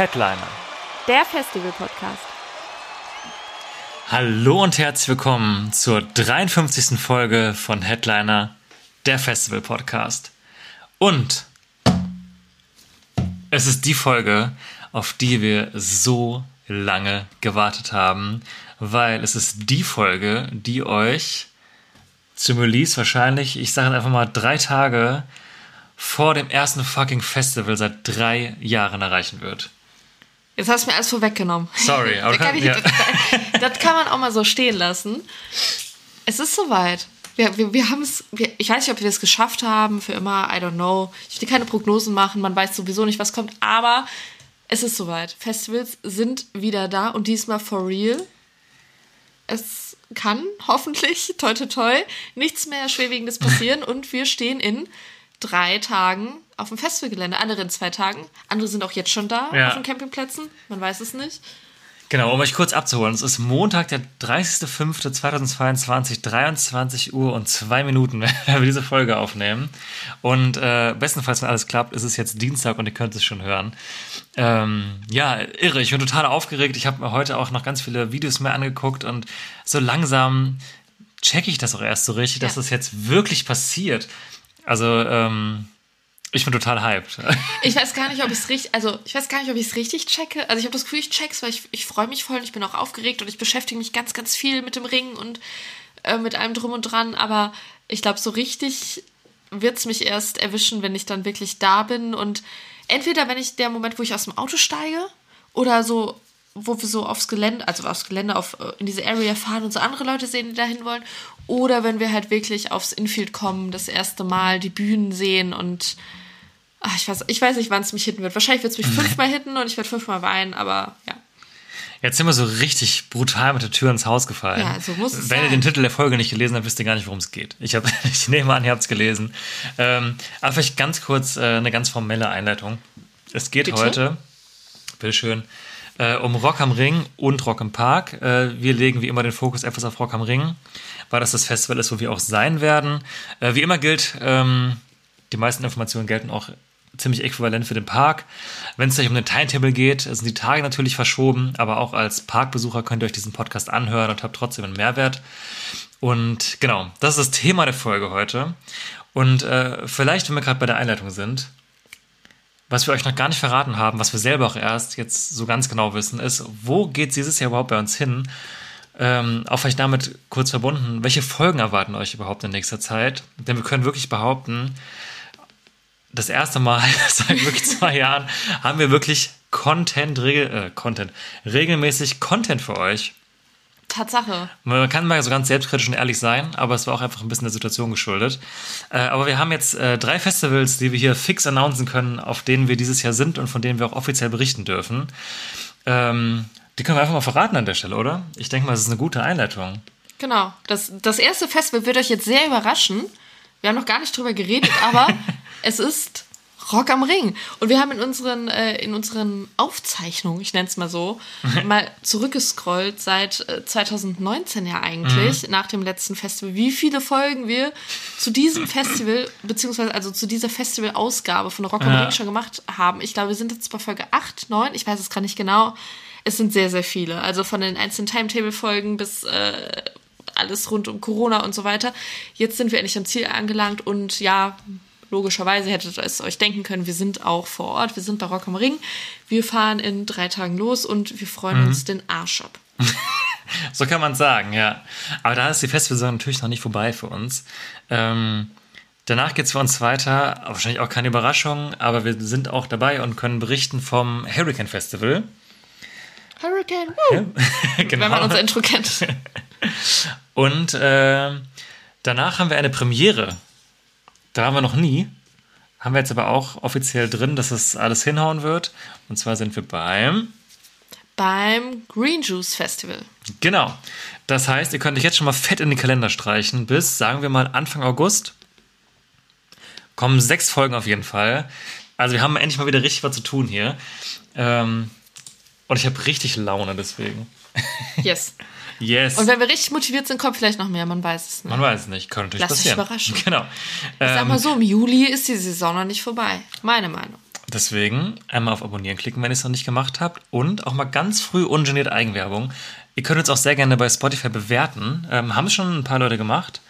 Headliner. Der Festival-Podcast. Hallo und herzlich willkommen zur 53. Folge von Headliner, der Festival Podcast. Und es ist die Folge, auf die wir so lange gewartet haben, weil es ist die Folge, die euch zum Release wahrscheinlich, ich sage einfach mal drei Tage vor dem ersten fucking Festival seit drei Jahren erreichen wird. Jetzt hast du mir alles vorweggenommen. Sorry, aber kann ich, ja. das, das kann man auch mal so stehen lassen. Es ist soweit. Wir, wir, wir haben es, ich weiß nicht, ob wir es geschafft haben, für immer, I don't know. Ich will keine Prognosen machen, man weiß sowieso nicht, was kommt, aber es ist soweit. Festivals sind wieder da und diesmal for real. Es kann hoffentlich, toi toi toi, nichts mehr Schwerwiegendes passieren und wir stehen in drei Tagen auf dem Festivalgelände, andere in zwei Tagen. Andere sind auch jetzt schon da Ja. auf den Campingplätzen, man weiß es nicht. Genau, um euch kurz abzuholen. Es ist Montag, der 30.05.2022, 23 Uhr und zwei Minuten, wenn wir diese Folge aufnehmen. Und äh, bestenfalls, wenn alles klappt, ist es jetzt Dienstag und ihr könnt es schon hören. Ähm, ja, irre. Ich bin total aufgeregt. Ich habe mir heute auch noch ganz viele Videos mehr angeguckt und so langsam checke ich das auch erst so richtig, dass Ja. das jetzt wirklich passiert. Also, ähm, ich bin total hyped. Ich weiß gar nicht, ob ich es richtig, also ich weiß gar nicht, ob ich es richtig checke. Also ich habe das Gefühl, ich check's, weil ich, ich freue mich voll und ich bin auch aufgeregt und ich beschäftige mich ganz, ganz viel mit dem Ring und äh, mit allem drum und dran. Aber ich glaube, so richtig wird's mich erst erwischen, wenn ich dann wirklich da bin. Und entweder wenn ich der Moment, wo ich aus dem Auto steige oder so, wo wir so aufs Gelände, also aufs Gelände, auf, äh, in diese Area fahren und so andere Leute sehen, die dahin wollen. Oder wenn wir halt wirklich aufs Infield kommen, das erste Mal die Bühnen sehen und Ach, ich, weiß, ich weiß nicht, wann es mich hitten wird. Wahrscheinlich wird es mich fünfmal hitten und ich werde fünfmal weinen, aber ja. Jetzt sind wir so richtig brutal mit der Tür ins Haus gefallen. Ja, so muss es Wenn ihr sein. den Titel der Folge nicht gelesen habt, wisst ihr gar nicht, worum es geht. Ich, hab, ich nehme an, ihr habt es gelesen. Ähm, aber vielleicht ganz kurz äh, eine ganz formelle Einleitung. Es geht Bitte? heute, bitteschön, äh, um Rock am Ring und Rock im Park. Äh, wir legen wie immer den Fokus etwas auf Rock am Ring, weil das das Festival ist, wo wir auch sein werden. Äh, wie immer gilt, ähm, die meisten Informationen gelten auch ziemlich äquivalent für den Park. Wenn es gleich um den Timetable geht, sind die Tage natürlich verschoben, aber auch als Parkbesucher könnt ihr euch diesen Podcast anhören und habt trotzdem einen Mehrwert. Und genau, das ist das Thema der Folge heute. Und äh, vielleicht, wenn wir gerade bei der Einleitung sind, was wir euch noch gar nicht verraten haben, was wir selber auch erst jetzt so ganz genau wissen, ist, wo geht dieses Jahr überhaupt bei uns hin? Ähm, auch vielleicht damit kurz verbunden, welche Folgen erwarten euch überhaupt in nächster Zeit? Denn wir können wirklich behaupten, das erste Mal seit wirklich zwei Jahren haben wir wirklich Content, regel, äh, Content, regelmäßig Content für euch. Tatsache. Man kann mal so ganz selbstkritisch und ehrlich sein, aber es war auch einfach ein bisschen der Situation geschuldet. Äh, aber wir haben jetzt äh, drei Festivals, die wir hier fix announcen können, auf denen wir dieses Jahr sind und von denen wir auch offiziell berichten dürfen. Ähm, die können wir einfach mal verraten an der Stelle, oder? Ich denke mal, es ist eine gute Einleitung. Genau. Das, das erste Festival wird euch jetzt sehr überraschen. Wir haben noch gar nicht drüber geredet, aber es ist Rock am Ring. Und wir haben in unseren, äh, in unseren Aufzeichnungen, ich nenne es mal so, mal zurückgescrollt seit äh, 2019 ja eigentlich, nach dem letzten Festival, wie viele Folgen wir zu diesem Festival, beziehungsweise also zu dieser Festival-Ausgabe von Rock am Ja. Ring schon gemacht haben. Ich glaube, wir sind jetzt bei Folge 8, 9, ich weiß es gerade nicht genau. Es sind sehr, sehr viele. Also von den einzelnen Timetable-Folgen bis äh, alles rund um Corona und so weiter. Jetzt sind wir endlich am Ziel angelangt und ja, logischerweise hättet ihr es euch denken können, wir sind auch vor Ort, wir sind bei Rock am Ring. Wir fahren in drei Tagen los und wir freuen uns den Arsch ab. So kann man sagen, ja. Aber da ist die Festivalsaison natürlich noch nicht vorbei für uns. Ähm, danach geht es für uns weiter. Wahrscheinlich auch keine Überraschung, aber wir sind auch dabei und können berichten vom Hurricane Festival. Hurricane, woo, genau. wenn man unser Intro kennt. Und äh, danach haben wir eine Premiere. Da waren wir noch nie. haben wir jetzt aber auch offiziell drin, dass es alles hinhauen wird. Und zwar sind wir beim. Beim Green Juice Festival. Genau. Das heißt, ihr könnt euch jetzt schon mal fett in den Kalender streichen. Bis, sagen wir mal, Anfang August. Kommen sechs Folgen auf jeden Fall. Also wir haben endlich mal wieder richtig was zu tun hier. Ähm, und ich habe richtig Laune deswegen. Yes. Yes. Und wenn wir richtig motiviert sind, kommt vielleicht noch mehr, man weiß es nicht. Man weiß es nicht, könnte natürlich Lass dich passieren. überraschen. Genau. Ich sag Ähm, mal so, im Juli ist die Saison noch nicht vorbei. Meine Meinung. Deswegen einmal auf Abonnieren klicken, wenn ihr es noch nicht gemacht habt. Und auch mal ganz früh ungeniert Eigenwerbung. Ihr könnt uns auch sehr gerne bei Spotify bewerten. Ähm, haben es schon ein paar Leute gemacht.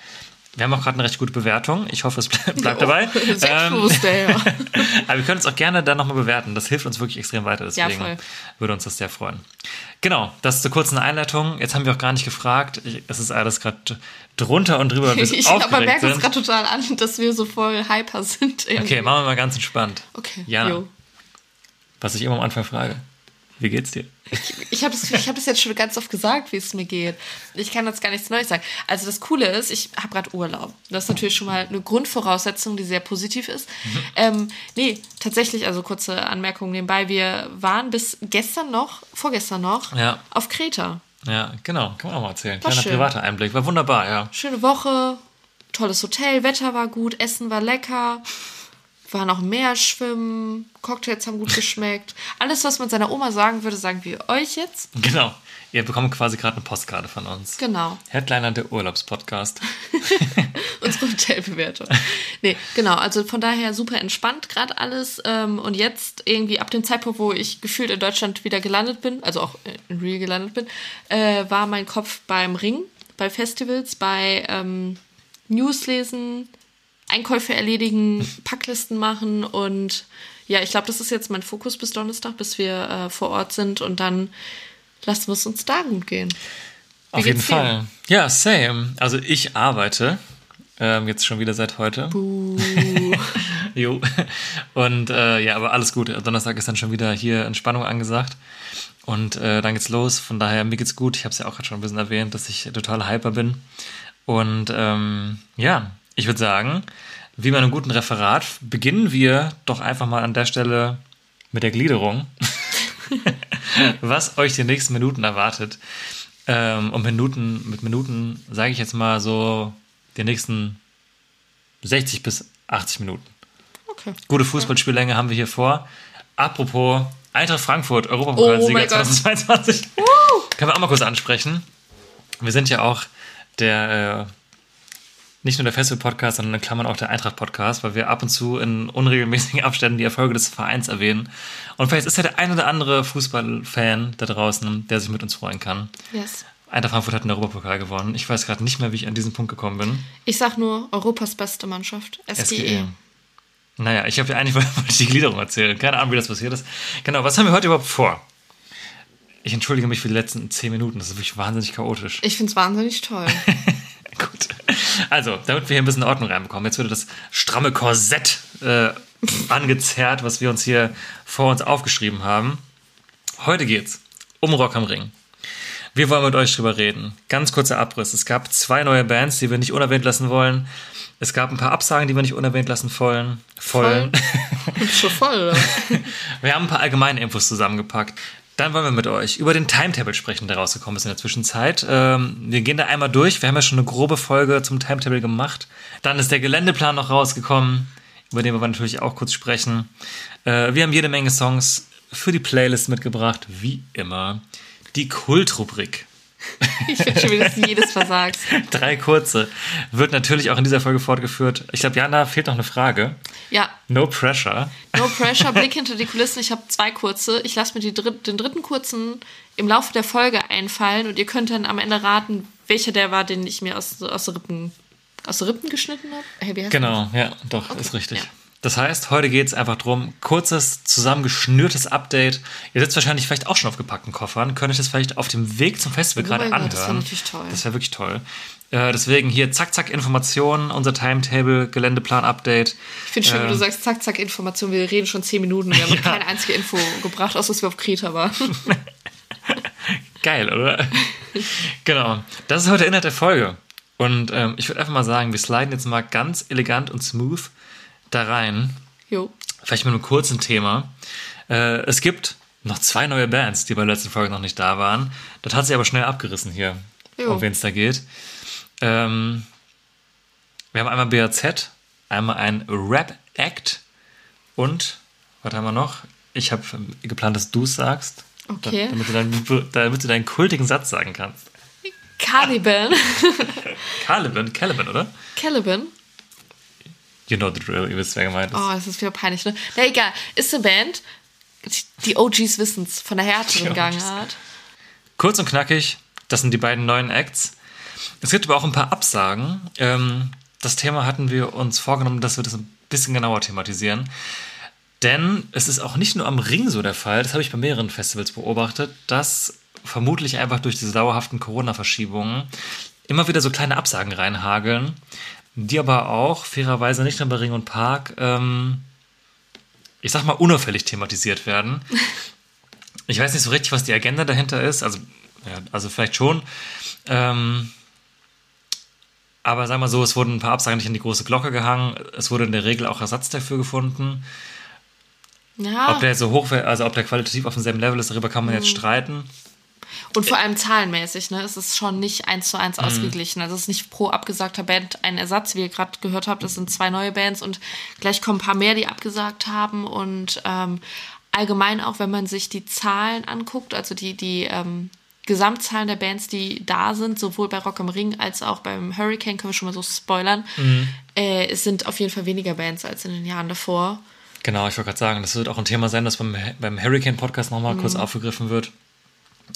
Wir haben auch gerade eine recht gute Bewertung. Ich hoffe, es ble bleibt dabei. Ähm, Selbstbewusst, ja. aber wir können es auch gerne dann nochmal bewerten. Das hilft uns wirklich extrem weiter. Deswegen voll. würde uns das sehr freuen. Genau, das zur kurzen Einleitung. Jetzt haben wir auch gar nicht gefragt. Es ist alles gerade drunter und drüber, Ich aber aufgeregt merke es gerade total an, dass wir so voll hyper sind. irgendwie. Okay, machen wir mal ganz entspannt. Okay, Jana, jo. was ich immer am Anfang frage. Wie geht's dir? Ich habe das, ich hab das jetzt schon ganz oft gesagt, wie es mir geht. Ich kann jetzt gar nichts Neues sagen. Also das Coole ist, ich habe gerade Urlaub. Das ist natürlich schon mal eine Grundvoraussetzung, die sehr positiv ist. Mhm. Ähm, nee, tatsächlich, also kurze Anmerkung nebenbei. Wir waren bis gestern noch, vorgestern noch, Ja. auf Kreta. Ja, genau. Kann man auch mal erzählen. War Kleiner schön. privater Einblick. War wunderbar, ja. Schöne Woche, tolles Hotel, Wetter war gut, Essen war lecker. War noch Meer schwimmen, Cocktails haben gut geschmeckt. Alles, was man seiner Oma sagen würde, sagen wir euch jetzt. Genau. Ihr bekommt quasi gerade eine Postkarte von uns. Genau. Headliner der Urlaubspodcast. unsere Hotelbewertung. Nee, genau, also von daher super entspannt gerade alles. Ähm, und jetzt irgendwie ab dem Zeitpunkt, wo ich gefühlt in Deutschland wieder gelandet bin, also auch in Real gelandet bin, äh, war mein Kopf beim Ring, bei Festivals, bei ähm, News lesen, Einkäufe erledigen, Packlisten machen und ja, ich glaube, das ist jetzt mein Fokus bis Donnerstag, bis wir äh, vor Ort sind und dann lassen wir es uns da gut gehen. Auf jeden dir? Fall. Ja, same. Also ich arbeite ähm, jetzt schon wieder seit heute. jo. Und äh, ja, aber alles gut. Donnerstag ist dann schon wieder hier Entspannung angesagt. Und äh, dann geht's los. Von daher, mir geht's gut. Ich habe es ja auch gerade schon ein bisschen erwähnt, dass ich total hyper bin. Und ähm, ja, ich würde sagen, wie bei einem guten Referat beginnen wir doch einfach mal an der Stelle mit der Gliederung. was euch die nächsten Minuten erwartet. Ähm, und Minuten, mit Minuten sage ich jetzt mal so die nächsten 60 bis 80 Minuten. Okay. Gute Fußballspiellänge haben wir hier vor. Apropos Eintracht Frankfurt, Europapokalsieger Oh mein Gott. 2022. Können wir auch mal kurz ansprechen. Wir sind ja auch der, äh, nicht nur der Festival-Podcast, sondern in Klammern auch der Eintracht-Podcast, weil wir ab und zu in unregelmäßigen Abständen die Erfolge des Vereins erwähnen. Und vielleicht ist ja der ein oder andere Fußballfan da draußen, der sich mit uns freuen kann. Yes. Eintracht Frankfurt hat den Europapokal gewonnen. Ich weiß gerade nicht mehr, wie ich an diesen Punkt gekommen bin. Ich sag nur Europas beste Mannschaft, SGE. SGE. Naja, ich habe ja eigentlich wollte die Gliederung erzählen. Keine Ahnung, wie das passiert ist. Genau, was haben wir heute überhaupt vor? Ich entschuldige mich für die letzten zehn Minuten. Das ist wirklich wahnsinnig chaotisch. Ich find's wahnsinnig toll. Gut. Also, damit wir hier ein bisschen Ordnung reinbekommen. Jetzt wurde das stramme Korsett äh, angezerrt, was wir uns hier vor uns aufgeschrieben haben. Heute geht's um Rock am Ring. Wir wollen mit euch drüber reden. Ganz kurzer Abriss. Es gab zwei neue Bands, die wir nicht unerwähnt lassen wollen. Es gab ein paar Absagen, die wir nicht unerwähnt lassen wollen. Vollen. Schon voll, oder? Wir haben ein paar allgemeine Infos zusammengepackt. Dann wollen wir mit euch über den Timetable sprechen, der rausgekommen ist in der Zwischenzeit. Ähm, wir gehen da einmal durch. Wir haben ja schon eine grobe Folge zum Timetable gemacht. Dann ist der Geländeplan noch rausgekommen, über den wir natürlich auch kurz sprechen. Äh, wir haben jede Menge Songs für die Playlist mitgebracht, wie immer. Die Kultrubrik. Ich finde schon, wie du jedes versagst. Drei kurze. Wird natürlich auch in dieser Folge fortgeführt. Ich glaube, Jana, fehlt noch eine Frage. Ja, No pressure. no pressure, Blick hinter die Kulissen. Ich habe zwei kurze. Ich lasse mir die dritt, den dritten kurzen im Laufe der Folge einfallen und ihr könnt dann am Ende raten, welcher der war, den ich mir aus, aus, Rippen, aus Rippen geschnitten habe. Hey, Genau, ja, doch, ist richtig. ja. Das heißt, heute geht es einfach drum, kurzes, zusammengeschnürtes Update. Ihr sitzt wahrscheinlich vielleicht auch schon auf gepackten Koffern, könnt euch das vielleicht auf dem Weg zum Festival Oh gerade mein Gott, anhören. das wär natürlich toll. Das wäre wirklich toll. Äh, deswegen hier zack, zack, Informationen, unser Timetable, Geländeplan-Update. Ich finde schön, wie du Ähm. sagst, zack, zack, Information. Wir reden schon zehn Minuten. Wir haben noch keine einzige Info gebracht, außer dass wir auf Kreta waren. Geil, oder? genau. Das ist heute der Inhalt der Folge. Und ähm, ich würde einfach mal sagen, wir sliden jetzt mal ganz elegant und smooth da rein Jo. Vielleicht mit einem kurzen Thema. Äh, es gibt noch zwei neue Bands, die bei der letzten Folge noch nicht da waren. Das hat sich aber schnell abgerissen hier, Jo. um wen es da geht. Ähm, wir haben einmal BAZ, einmal ein Rap-Act und, was haben wir noch? Ich habe geplant, dass du es sagst. Okay. Damit du, deinen, damit du deinen kultigen Satz sagen kannst. Caliban. Caliban, Caliban, oder? Caliban. You know the drill, ihr wisst, wer gemeint ist. Oh, das ist wieder peinlich, ne? Na egal. Ist eine Band, die OGs wissen's, von der härteren. Gangart. Kurz und knackig, das sind die beiden neuen Acts. Es gibt aber auch ein paar Absagen. Ähm, das Thema hatten wir uns vorgenommen, dass wir das ein bisschen genauer thematisieren. Denn es ist auch nicht nur am Ring so der Fall, das habe ich bei mehreren Festivals beobachtet, dass vermutlich einfach durch diese dauerhaften Corona-Verschiebungen immer wieder so kleine Absagen reinhageln, die aber auch fairerweise nicht nur bei Ring und Park, ähm, ich sag mal, unauffällig thematisiert werden. Ich weiß nicht so richtig, was die Agenda dahinter ist. Also, ja, also vielleicht schon. Ähm, aber sagen wir so, es wurden ein paar Absagen nicht in die große Glocke gehangen. Es wurde in der Regel auch Ersatz dafür gefunden. Ja. Ob der so hoch, also ob der qualitativ auf demselben Level ist, darüber kann man jetzt Mhm. streiten. Und vor allem zahlenmäßig, ne? Es ist schon nicht eins zu eins Mhm. ausgeglichen. Also es ist nicht pro abgesagter Band ein Ersatz, wie ihr gerade gehört habt. Es sind zwei neue Bands und gleich kommen ein paar mehr, die abgesagt haben. Und ähm, allgemein auch, wenn man sich die Zahlen anguckt, also die, die ähm, Gesamtzahlen der Bands, die da sind, sowohl bei Rock am Ring als auch beim Hurricane, können wir schon mal so spoilern. Mhm. Äh, es sind auf jeden Fall weniger Bands als in den Jahren davor. Genau, ich wollte gerade sagen, das wird auch ein Thema sein, das beim, beim Hurricane-Podcast nochmal kurz aufgegriffen wird.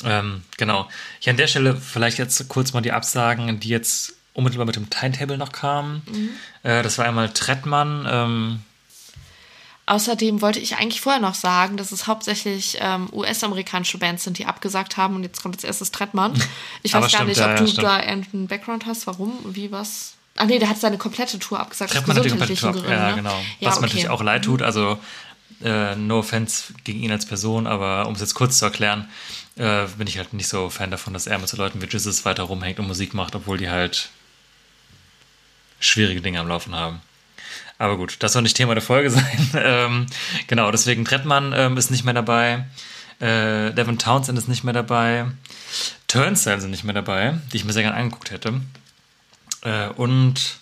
Ähm, genau. Hier an der Stelle vielleicht jetzt kurz mal die Absagen, die jetzt unmittelbar mit dem Timetable noch kamen. Äh, das war einmal Trettmann. Ähm, Außerdem wollte ich eigentlich vorher noch sagen, dass es hauptsächlich ähm, US-amerikanische Bands sind, die abgesagt haben. Und jetzt kommt als erstes Trettmann. Ich weiß gar stimmt, nicht, ob ja, du stimmt. da irgendeinen Background hast. Warum? Wie was? Ah nee, der hat seine komplette Tour abgesagt. Trettmann hat die komplette Tour. gesundheitlichen ab- Ja, Gründen, genau. ne? Ja, Was mir okay. natürlich auch leid tut. Also, äh, no offense gegen ihn als Person, aber um es jetzt kurz zu erklären, äh, bin ich halt nicht so Fan davon, dass er mit so Leuten wie Jesus weiter rumhängt und Musik macht, obwohl die halt schwierige Dinge am Laufen haben. Aber gut, das soll nicht Thema der Folge sein. ähm, genau, deswegen Trettmann ähm, ist nicht mehr dabei. Äh, Devin Townsend ist nicht mehr dabei. Turnstile sind nicht mehr dabei, die ich mir sehr gerne angeguckt hätte. Äh, und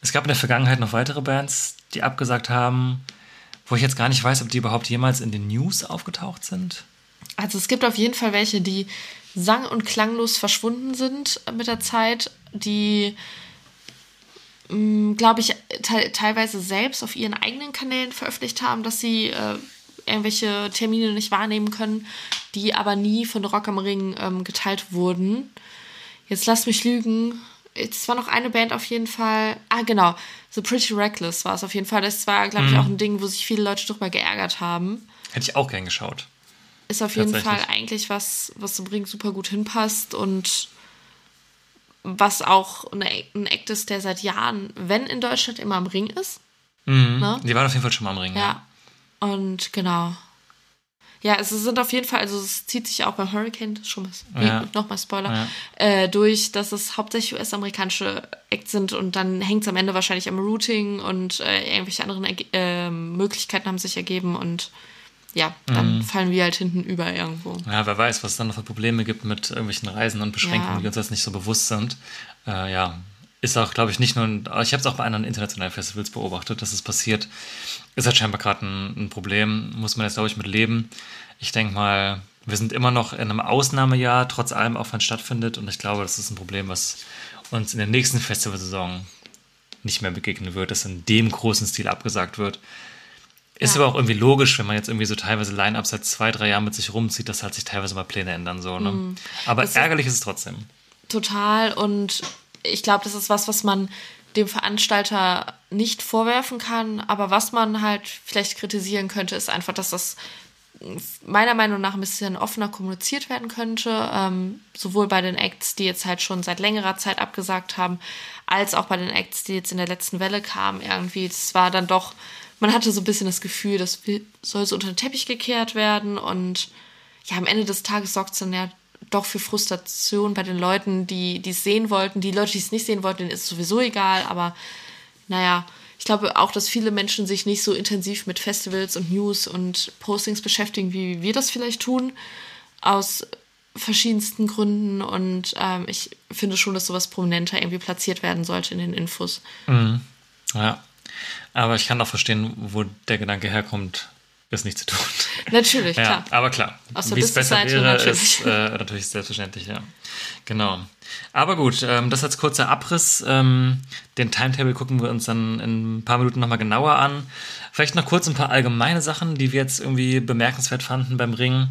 es gab in der Vergangenheit noch weitere Bands, die abgesagt haben, wo ich jetzt gar nicht weiß, ob die überhaupt jemals in den News aufgetaucht sind. Also es gibt auf jeden Fall welche, die sang- und klanglos verschwunden sind mit der Zeit, die, glaube ich, te teilweise selbst auf ihren eigenen Kanälen veröffentlicht haben, dass sie äh, irgendwelche Termine nicht wahrnehmen können, die aber nie von Rock am Ring ähm, geteilt wurden. Jetzt lass mich lügen. Es war noch eine Band auf jeden Fall. Ah, genau. The Pretty Reckless war es auf jeden Fall. Das war, glaube ich, auch ein Ding, wo sich viele Leute drüber geärgert haben Hätte ich auch gern geschaut. Ist auf jeden. Fall eigentlich was, was zum Ring super gut hinpasst und was auch eine, ein Act ist, der seit Jahren, wenn in Deutschland, immer am Ring ist. Ne? Die waren auf jeden Fall schon mal am Ring. Ja. Und genau. Ja, es sind auf jeden Fall, also es zieht sich auch beim Hurricane, das ist schon mal, Ja. nochmal Spoiler, Ja. äh, durch, dass es hauptsächlich US-amerikanische Acts sind und dann hängt es am Ende wahrscheinlich am Routing und äh, irgendwelche anderen äh, Möglichkeiten haben sich ergeben und ja, dann Mhm. fallen wir halt hinten über irgendwo. Ja, wer weiß, was es dann noch für Probleme gibt mit irgendwelchen Reisen und Beschränkungen, Ja. die uns jetzt nicht so bewusst sind. Äh, ja, ist auch, glaube ich, nicht nur, ein, ich habe es auch bei anderen internationalen Festivals beobachtet, dass es passiert. Ist halt scheinbar gerade ein, ein Problem, muss man jetzt, glaube ich, mit leben. Ich denke mal, wir sind immer noch in einem Ausnahmejahr, trotz allem, auch wenn es stattfindet. Und ich glaube, das ist ein Problem, was uns in der nächsten Festivalsaison nicht mehr begegnen wird, dass in dem großen Stil abgesagt wird. Ist Ja. aber auch irgendwie logisch, wenn man jetzt irgendwie so teilweise Line-Up seit zwei, drei Jahren mit sich rumzieht, dass halt sich teilweise mal Pläne ändern. So, ne? Aber Das ärgerlich ist es trotzdem. Total. Und ich glaube, das ist was, was man dem Veranstalter nicht vorwerfen kann. Aber was man halt vielleicht kritisieren könnte, ist einfach, dass das meiner Meinung nach ein bisschen offener kommuniziert werden könnte. Ähm, sowohl bei den Acts, die jetzt halt schon seit längerer Zeit abgesagt haben, als auch bei den Acts, die jetzt in der letzten Welle kamen. Irgendwie, es war dann doch, man hatte so ein bisschen das Gefühl, das soll so unter den Teppich gekehrt werden. Und ja, am Ende des Tages sorgt es dann ja doch für Frustration bei den Leuten, die die es sehen wollten. Die Leute, die es nicht sehen wollten, denen ist es sowieso egal. Aber naja, ich glaube auch, dass viele Menschen sich nicht so intensiv mit Festivals und News und Postings beschäftigen, wie wir das vielleicht tun, aus verschiedensten Gründen. Und ähm, ich finde schon, dass sowas prominenter irgendwie platziert werden sollte in den Infos. Mhm. Ja. Aber ich kann auch verstehen, wo der Gedanke herkommt, es nicht zu tun. Natürlich, ja, klar. Aber klar, wie es besser wäre, natürlich. ist äh, natürlich selbstverständlich, ja. Genau. Aber gut, ähm, das als kurzer Abriss. Ähm, den Timetable gucken wir uns dann in ein paar Minuten nochmal genauer an. Vielleicht noch kurz ein paar allgemeine Sachen, die wir jetzt irgendwie bemerkenswert fanden beim Ring.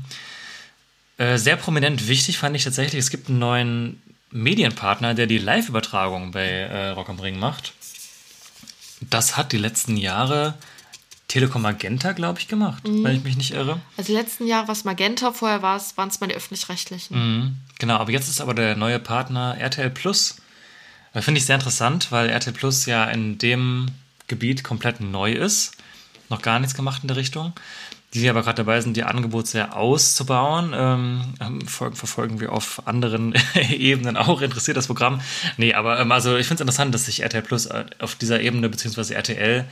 Äh, sehr prominent wichtig fand ich tatsächlich, es gibt einen neuen Medienpartner, der die Live-Übertragung bei äh, Rock am Ring macht. Das hat die letzten Jahre Telekom Magenta, glaube ich, gemacht, wenn ich mich nicht irre. Also die letzten Jahre war es Magenta, vorher war waren es mal die öffentlich-rechtlichen. Mhm. Genau, aber jetzt ist aber der neue Partner RTL Plus. Das finde ich sehr interessant, weil RTL Plus ja in dem Gebiet komplett neu ist. Noch gar nichts gemacht in der Richtung. Die aber gerade dabei sind, ihr Angebot sehr auszubauen. Ähm, ver- verfolgen wir auf anderen Ebenen auch. Interessiert das Programm? Nee, aber ähm, also ich finde es interessant, dass sich RTL Plus äh, auf dieser Ebene, beziehungsweise RTL,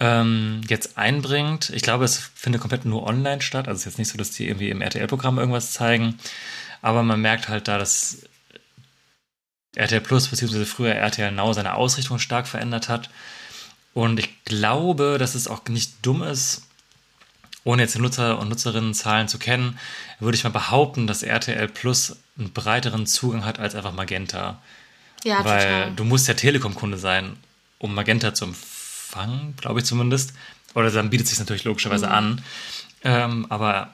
ähm, jetzt einbringt. Ich glaube, es findet komplett nur online statt. Also es ist jetzt nicht so, dass die irgendwie im RTL-Programm irgendwas zeigen. Aber man merkt halt da, dass RTL Plus beziehungsweise früher RTL Now seine Ausrichtung stark verändert hat. Und ich glaube, dass es auch nicht dumm ist, ohne jetzt die Nutzer- und Nutzerinnenzahlen zu kennen, würde ich mal behaupten, dass RTL Plus einen breiteren Zugang hat als einfach Magenta. Ja, Weil total. du musst ja Telekom-Kunde sein, um Magenta zu empfangen, glaube ich zumindest. Oder dann bietet es sich natürlich logischerweise Mhm. an. Ähm, aber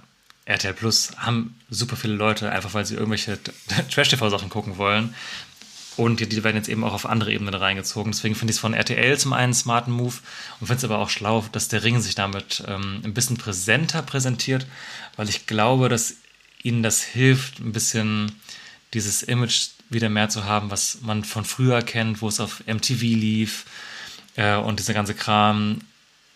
RTL Plus haben super viele Leute, einfach weil sie irgendwelche Trash-TV-Sachen gucken wollen. Und die, die werden jetzt eben auch auf andere Ebenen reingezogen. Deswegen finde ich es von RTL zum einen einen smarten Move und finde es aber auch schlau, dass der Ring sich damit ähm, ein bisschen präsenter präsentiert, weil ich glaube, dass ihnen das hilft, ein bisschen dieses Image wieder mehr zu haben, was man von früher kennt, wo es auf MTV lief äh, und dieser ganze Kram.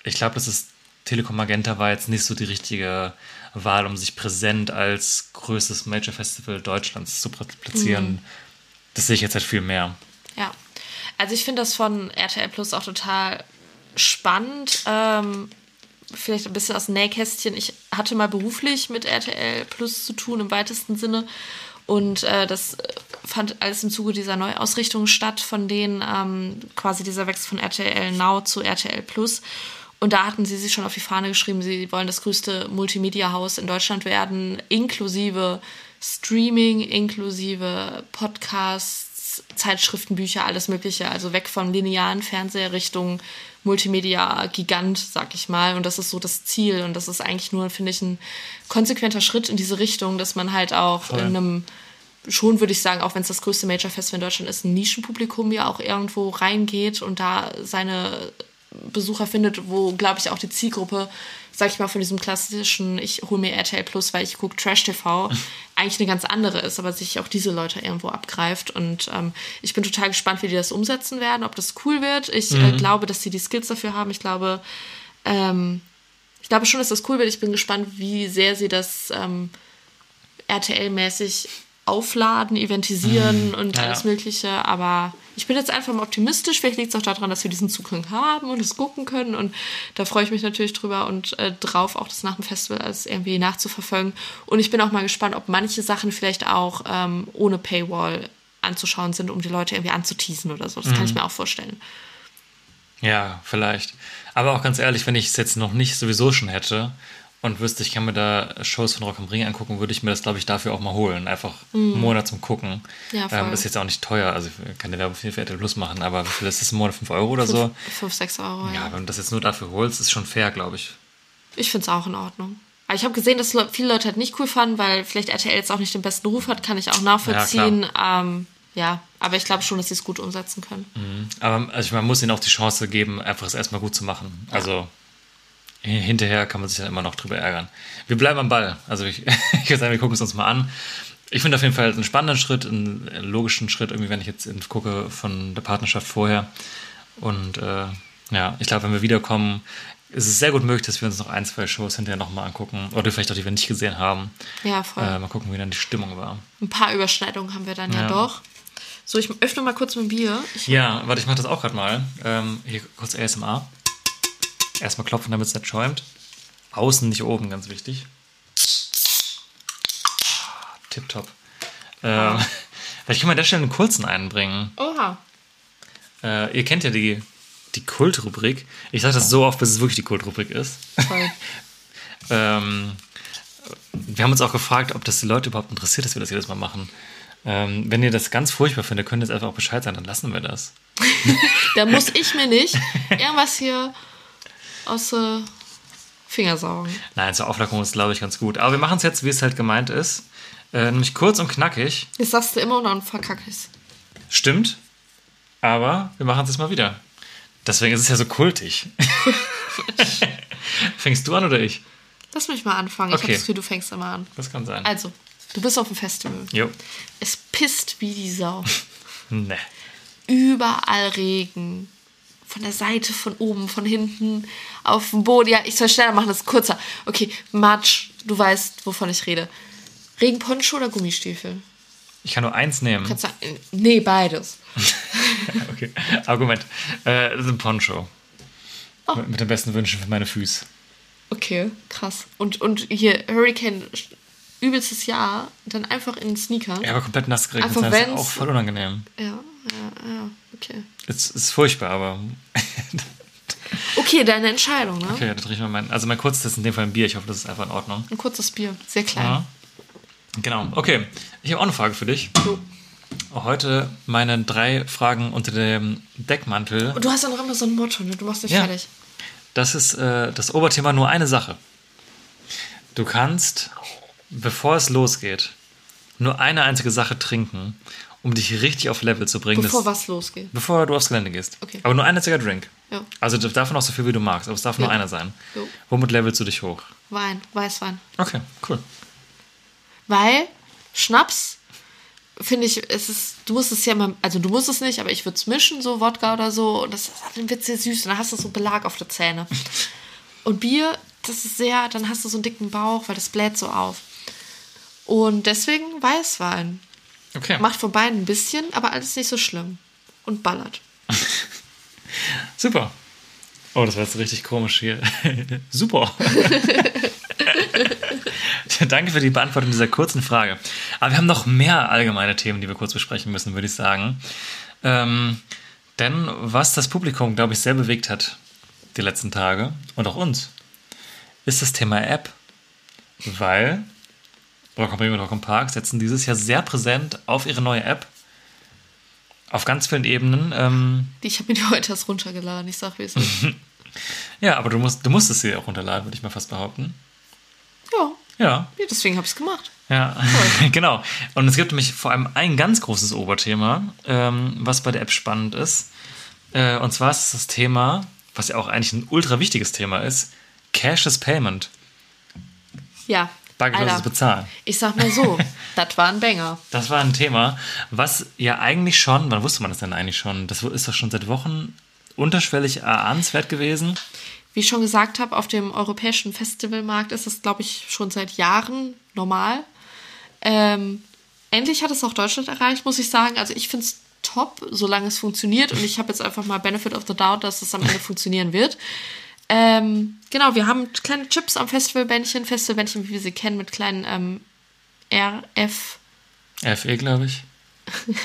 Ich glaube, dass es Telekom Magenta war jetzt nicht so die richtige Wahl, um sich präsent als größtes Major Festival Deutschlands zu pla- platzieren. Das sehe ich jetzt halt viel mehr. Ja. Also ich finde das von RTL Plus auch total spannend. Ähm, vielleicht ein bisschen aus Nähkästchen. Ich hatte mal beruflich mit RTL Plus zu tun im weitesten Sinne. Und äh, das fand alles im Zuge dieser Neuausrichtung statt, von denen ähm, quasi dieser Wechsel von RTL Now zu RTL Plus. Und da hatten sie sich schon auf die Fahne geschrieben, sie wollen das größte Multimedia-Haus in Deutschland werden, inklusive Streaming, inklusive Podcasts, Zeitschriften, Bücher, alles Mögliche. Also weg vom linearen Fernseher Richtung Multimedia-Gigant, sag ich mal. Und das ist so das Ziel. Und das ist eigentlich nur, finde ich, ein konsequenter Schritt in diese Richtung, dass man halt auch Voll. in einem schon, würde ich sagen, auch wenn es das größte Major Festival in Deutschland ist, ein Nischenpublikum ja auch irgendwo reingeht und da seine Besucher findet, wo, glaube ich, auch die Zielgruppe, sag ich mal, von diesem klassischen, ich hole mir RTL Plus, weil ich gucke Trash-TV, eigentlich eine ganz andere ist, aber sich auch diese Leute irgendwo abgreift. Und ähm, ich bin total gespannt, wie die das umsetzen werden, ob das cool wird. Ich äh, glaube, dass sie die Skills dafür haben. Ich glaube, ähm, ich glaube schon, dass das cool wird. Ich bin gespannt, wie sehr sie das ähm, RTL-mäßig aufladen, eventisieren und ja. alles Mögliche. Aber ich bin jetzt einfach mal optimistisch. Vielleicht liegt es auch daran, dass wir diesen Zugang haben und es gucken können. Und da freue ich mich natürlich drüber und äh, drauf, auch das nach dem Festival alles irgendwie nachzuverfolgen. Und ich bin auch mal gespannt, ob manche Sachen vielleicht auch ähm, ohne Paywall anzuschauen sind, um die Leute irgendwie anzuteasen oder so. Das kann ich mir auch vorstellen. Ja, vielleicht. Aber auch ganz ehrlich, wenn ich es jetzt noch nicht sowieso schon hätte und wüsste, ich kann mir da Shows von Rock am Ring angucken, würde ich mir das, glaube ich, dafür auch mal holen. Einfach einen Monat zum Gucken. Mhm. Ja, ähm, ist jetzt auch nicht teuer. Also ich kann dir da viel für RTL Plus machen, aber wie viel ist das im Monat? 5 Euro oder so? 5, 6 Euro, ja. Ja, wenn du das jetzt nur dafür holst, ist schon fair, glaube ich. Ich finde es auch in Ordnung. Aber ich habe gesehen, dass Le- viele Leute halt nicht cool fanden, weil vielleicht RTL jetzt auch nicht den besten Ruf hat, kann ich auch nachvollziehen. Ja, ähm, ja aber ich glaube schon, dass sie es gut umsetzen können. Aber also man muss ihnen auch die Chance geben, einfach es erstmal gut zu machen. Also h- hinterher kann man sich dann immer noch drüber ärgern. Wir bleiben am Ball. Also ich, ich würde sagen, wir gucken es uns mal an. Ich finde auf jeden Fall einen spannenden Schritt, einen logischen Schritt, irgendwie, wenn ich jetzt gucke von der Partnerschaft vorher. Und äh, ja, ich glaube, wenn wir wiederkommen, ist es sehr gut möglich, dass wir uns noch ein, zwei Shows hinterher nochmal angucken. Oder vielleicht auch die wir nicht gesehen haben. Ja, voll. Äh, mal gucken, wie dann die Stimmung war. Ein paar Überschneidungen haben wir dann ja, Ja. doch. So, ich öffne mal kurz mein Bier. Ich, Ja, warte, ich mache das auch gerade mal. Ähm, hier kurz ASMR. Erstmal klopfen, damit es nicht schäumt. Außen, nicht oben, ganz wichtig. Tipptopp. Ähm, vielleicht können wir an der Stelle einen kurzen einbringen. oha. Äh, ihr kennt ja die, die Kultrubrik. Ich sage das so oft, bis es wirklich die Kultrubrik ist. Toll. Ähm, wir haben uns auch gefragt, ob das die Leute überhaupt interessiert, dass wir das jedes Mal machen. Ähm, wenn ihr das ganz furchtbar findet, könnt ihr jetzt einfach auch Bescheid sagen, dann lassen wir das. Da muss ich mir nicht irgendwas hier aus äh, Finger saugen. Nein, zur Auflockerung ist, glaube ich, ganz gut. Aber wir machen es jetzt, wie es halt gemeint ist. Äh, nämlich kurz und knackig. Jetzt sagst du immer und dann verkack ich's. Stimmt. Aber wir machen es jetzt mal wieder. Deswegen ist es ja so kultig. Fängst du an oder ich? Lass mich mal anfangen. Ich Okay. habe das Gefühl, du fängst immer an. Das kann sein. Also, du bist auf dem Festival. Jo. Es pisst wie die Sau. Ne. Überall Regen. Von der Seite, von oben, von hinten, auf dem Boden. Ja, ich soll schneller machen, das ist kurzer. Okay, Matsch, du weißt, wovon ich rede. Regenponcho oder Gummistiefel? Ich kann nur eins nehmen. Kannst du, nee, beides. Okay. Argument. Äh, das ist ein Poncho. Oh. Mit, mit den besten Wünschen für meine Füße. Okay, krass. Und, und hier Hurricane, übelstes Jahr, dann einfach in Sneakern. Ja, aber komplett nass geregnet Einfach sein, ist auch voll unangenehm. Ja, ja, ja, okay. Es ist furchtbar, aber. Okay, deine Entscheidung, ne? Okay, da trinke ich mal mein. Also mein kurzes ist in dem Fall ein Bier. Ich hoffe, das ist einfach in Ordnung. Ein kurzes Bier, sehr klein. Ja. Genau. Okay. Ich habe auch eine Frage für dich. So. Heute meine drei Fragen unter dem Deckmantel. Und du hast ja noch immer so ein Motto, ne? Du machst dich Ja. fertig. Das ist äh, das Oberthema nur eine Sache. Du kannst, bevor es losgeht, nur eine einzige Sache trinken, um dich richtig auf Level zu bringen. Bevor was losgeht. Bevor du aufs Gelände gehst. Okay. Aber nur ein einziger Drink. Ja. Also darf noch so viel, wie du magst, aber es darf nur Ja. einer sein. Jo. Womit levelst du dich hoch? Wein, Weißwein. Okay, cool. Weil Schnaps, finde ich, es ist, du musst es ja mal, also du musst es nicht, aber ich würde es mischen, so Wodka oder so. Und das dann wird sehr süß und dann hast du so Belag auf der Zähne. Und Bier, das ist sehr, dann hast du so einen dicken Bauch, weil das bläht so auf. Und deswegen Weißwein. Okay. Macht von beiden ein bisschen, aber alles nicht so schlimm. Und ballert. Super. Oh, das war jetzt richtig komisch hier. Super. Danke für die Beantwortung dieser kurzen Frage. Aber wir haben noch mehr allgemeine Themen, die wir kurz besprechen müssen, würde ich sagen. Ähm, denn was das Publikum, glaube ich, sehr bewegt hat die letzten Tage und auch uns, ist das Thema App. Weil Rock am Ring und Rock am Park setzen dieses Jahr sehr präsent auf ihre neue App. Auf ganz vielen Ebenen. Ähm, Ich habe mir die heute erst runtergeladen, ich sag, wie es ist. Ja, aber du, musst, du musstest sie auch runterladen, würde ich mal fast behaupten. ja, Ja, ja, deswegen habe ich es gemacht. ja, genau. Und es gibt nämlich vor allem ein ganz großes Oberthema, ähm, was bei der App spannend ist. Äh, und zwar ist es das Thema, was ja auch eigentlich ein ultra wichtiges Thema ist, Cashless Payment. Ja. Bargeldloses Alter, Bezahlen. Ich sag mal so, das war ein Banger. Das war ein Thema, was ja eigentlich schon, wann wusste man das denn eigentlich schon? Das ist doch schon seit Wochen unterschwellig erahnenswert gewesen. Wie ich schon gesagt habe, auf dem europäischen Festivalmarkt ist es, glaube ich, schon seit Jahren normal. Ähm, endlich hat es auch Deutschland erreicht, muss ich sagen. Also ich finde es top, solange es funktioniert. Und ich habe jetzt einfach mal Benefit of the Doubt, dass es am Ende funktionieren wird. Ähm, genau, wir haben kleine Chips am Festivalbändchen, Festivalbändchen, wie wir sie kennen, mit kleinen ähm, RF. FE, glaube ich.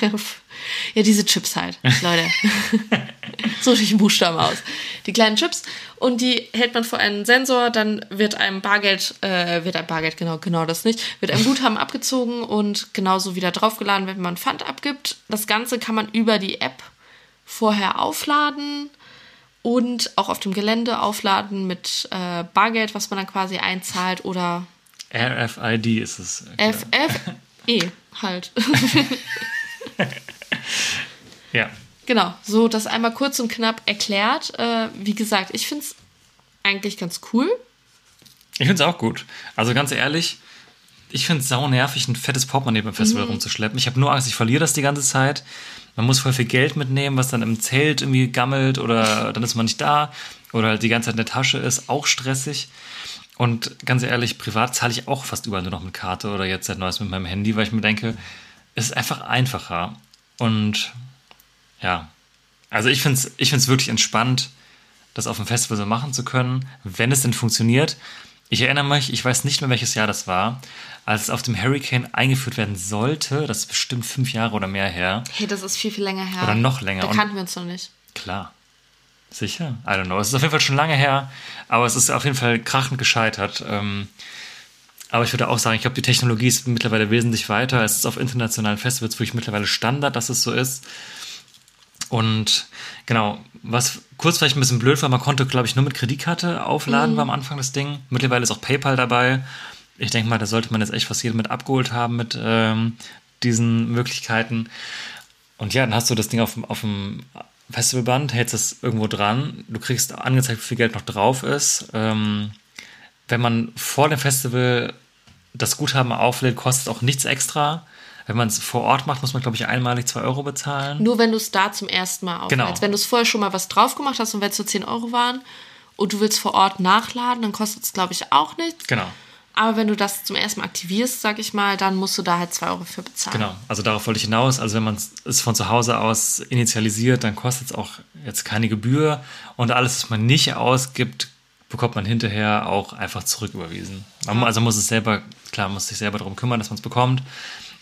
ja, diese Chips halt, Leute. so den Buchstaben aus. Die kleinen Chips. Und die hält man vor einen Sensor, dann wird einem Bargeld, äh, wird ein Bargeld, genau, genau das nicht, wird ein Guthaben abgezogen und genauso wieder draufgeladen, wenn man Pfand abgibt. Das Ganze kann man über die App vorher aufladen und auch auf dem Gelände aufladen mit äh, Bargeld, was man dann quasi einzahlt oder RFID ist es. F, F, E halt. Ja. Genau, so das einmal kurz und knapp erklärt. Äh, wie gesagt, ich finde es eigentlich ganz cool. Ich finde es auch gut. Also ganz ehrlich, ich finde es sau nervig, ein fettes Portemonnaie beim Festival Mhm. rumzuschleppen. Ich habe nur Angst, ich verliere das die ganze Zeit. Man muss voll viel Geld mitnehmen, was dann im Zelt irgendwie gammelt oder dann ist man nicht da oder halt die ganze Zeit in der Tasche ist, auch stressig. Und ganz ehrlich, privat zahle ich auch fast überall nur noch mit Karte oder jetzt seit neuestem mit meinem Handy, weil ich mir denke, es ist einfach einfacher. Und ja, also ich finde es ich find's wirklich entspannt, das auf dem Festival so machen zu können, wenn es denn funktioniert. Ich erinnere mich, ich weiß nicht mehr, welches Jahr das war, als es auf dem Hurricane eingeführt werden sollte. Das ist bestimmt fünf Jahre oder mehr her. Hey, das ist viel, viel länger her. Oder noch länger. Da kannten wir uns noch nicht. Klar. Sicher? I don't know. Es ist auf jeden Fall schon lange her, aber es ist auf jeden Fall krachend gescheitert. Ähm, aber ich würde auch sagen, ich glaube, die Technologie ist mittlerweile wesentlich weiter. Es ist auf internationalen Festivals wirklich mittlerweile Standard, dass es so ist. Und genau, was kurz vielleicht ein bisschen blöd war, man konnte, glaube ich, nur mit Kreditkarte aufladen, war am Anfang das Ding. Mittlerweile ist auch PayPal dabei. Ich denke mal, da sollte man jetzt echt fast jeden mit abgeholt haben mit ähm, diesen Möglichkeiten. Und ja, dann hast du das Ding auf, dem- auf dem Festivalband, hältst es irgendwo dran, du kriegst angezeigt, wie viel Geld noch drauf ist. Ähm, wenn man vor dem Festival das Guthaben auflädt, kostet es auch nichts extra. Wenn man es vor Ort macht, muss man, glaube ich, einmalig 2 Euro bezahlen. Nur wenn du es da zum ersten Mal auflädst. Genau. Wenn du es vorher schon mal was drauf gemacht hast und wenn es so 10 Euro waren und du willst vor Ort nachladen, dann kostet es, glaube ich, auch nichts. Genau. Aber wenn du das zum ersten Mal aktivierst, sag ich mal, dann musst du da halt 2 Euro für bezahlen. Genau, also darauf wollte ich hinaus. Also wenn man es von zu Hause aus initialisiert, dann kostet es auch jetzt keine Gebühr und alles, was man nicht ausgibt, bekommt man hinterher auch einfach zurücküberwiesen. Man, Also muss es selber, klar, muss sich selber darum kümmern, dass man es bekommt.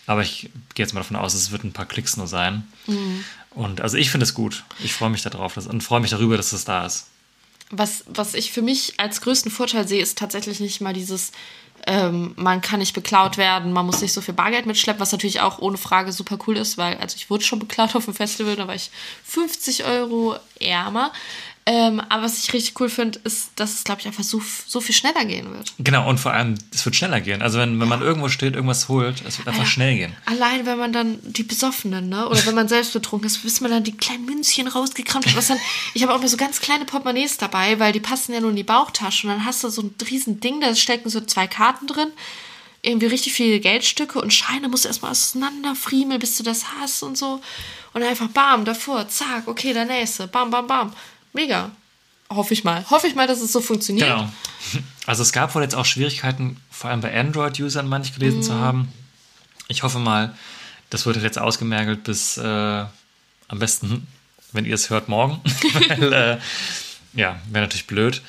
Aber ich gehe jetzt mal davon aus, es wird ein paar Klicks nur sein. Und also ich finde es gut. Ich freue mich darauf dass, und freue mich darüber, dass es da ist. Was, was ich für mich als größten Vorteil sehe, ist tatsächlich nicht mal dieses, ähm, man kann nicht beklaut werden, man muss nicht so viel Bargeld mitschleppen, was natürlich auch ohne Frage super cool ist, weil, also ich wurde schon beklaut auf dem Festival, da war ich 50 Euro ärmer. Ähm, aber was ich richtig cool finde, ist, dass es, glaube ich, einfach so, so viel schneller gehen wird. Genau, und vor allem, es wird schneller gehen. Also wenn, wenn man irgendwo steht, irgendwas holt, es wird einfach Ja. schnell gehen. Allein, wenn man dann die Besoffenen, ne? Oder wenn man selbst betrunken ist, bis man dann die kleinen Münzchen rausgekramt hat. Was dann, ich habe auch immer so ganz kleine Portemonnaies dabei, weil die passen ja nur in die Bauchtasche. Und dann hast du so ein riesen Ding, da stecken so zwei Karten drin. Irgendwie richtig viele Geldstücke und Scheine musst du erstmal auseinanderfriemeln, bis du das hast und so. Und einfach bam, davor, zack, okay, der nächste, bam, bam, bam. Mega. Hoffe ich mal. Hoffe ich mal, dass es so funktioniert. Genau. Also es gab wohl jetzt auch Schwierigkeiten, vor allem bei Android-Usern manch gelesen Mhm. zu haben. Ich hoffe mal, das wird jetzt ausgemergelt bis äh, am besten, wenn ihr es hört, morgen. Weil, äh, ja, wäre natürlich blöd.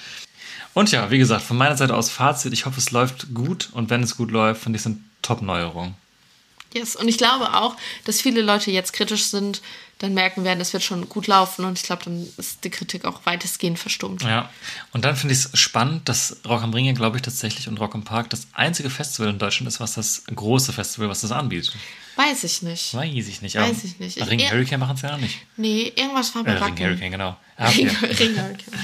Und ja, wie gesagt, von meiner Seite aus Fazit, ich hoffe, es läuft gut und wenn es gut läuft, finde ich es eine Top-Neuerung. Yes. Und ich glaube auch, dass viele Leute jetzt kritisch sind, dann merken werden, es wird schon gut laufen und ich glaube, dann ist die Kritik auch weitestgehend verstummt. Ja, und dann finde ich es spannend, dass Rock am Ring glaube ich, tatsächlich und Rock am Park das einzige Festival in Deutschland ist, was das große Festival, was das anbietet. Weiß ich nicht. Weiß ich nicht. Weiß ich nicht. Ich- Ring Hurricane machen es ja noch nicht. Nee, irgendwas war Äh, bei Ring Wacken. Hurricane, genau. Ah. Ring, Ring Hurricane.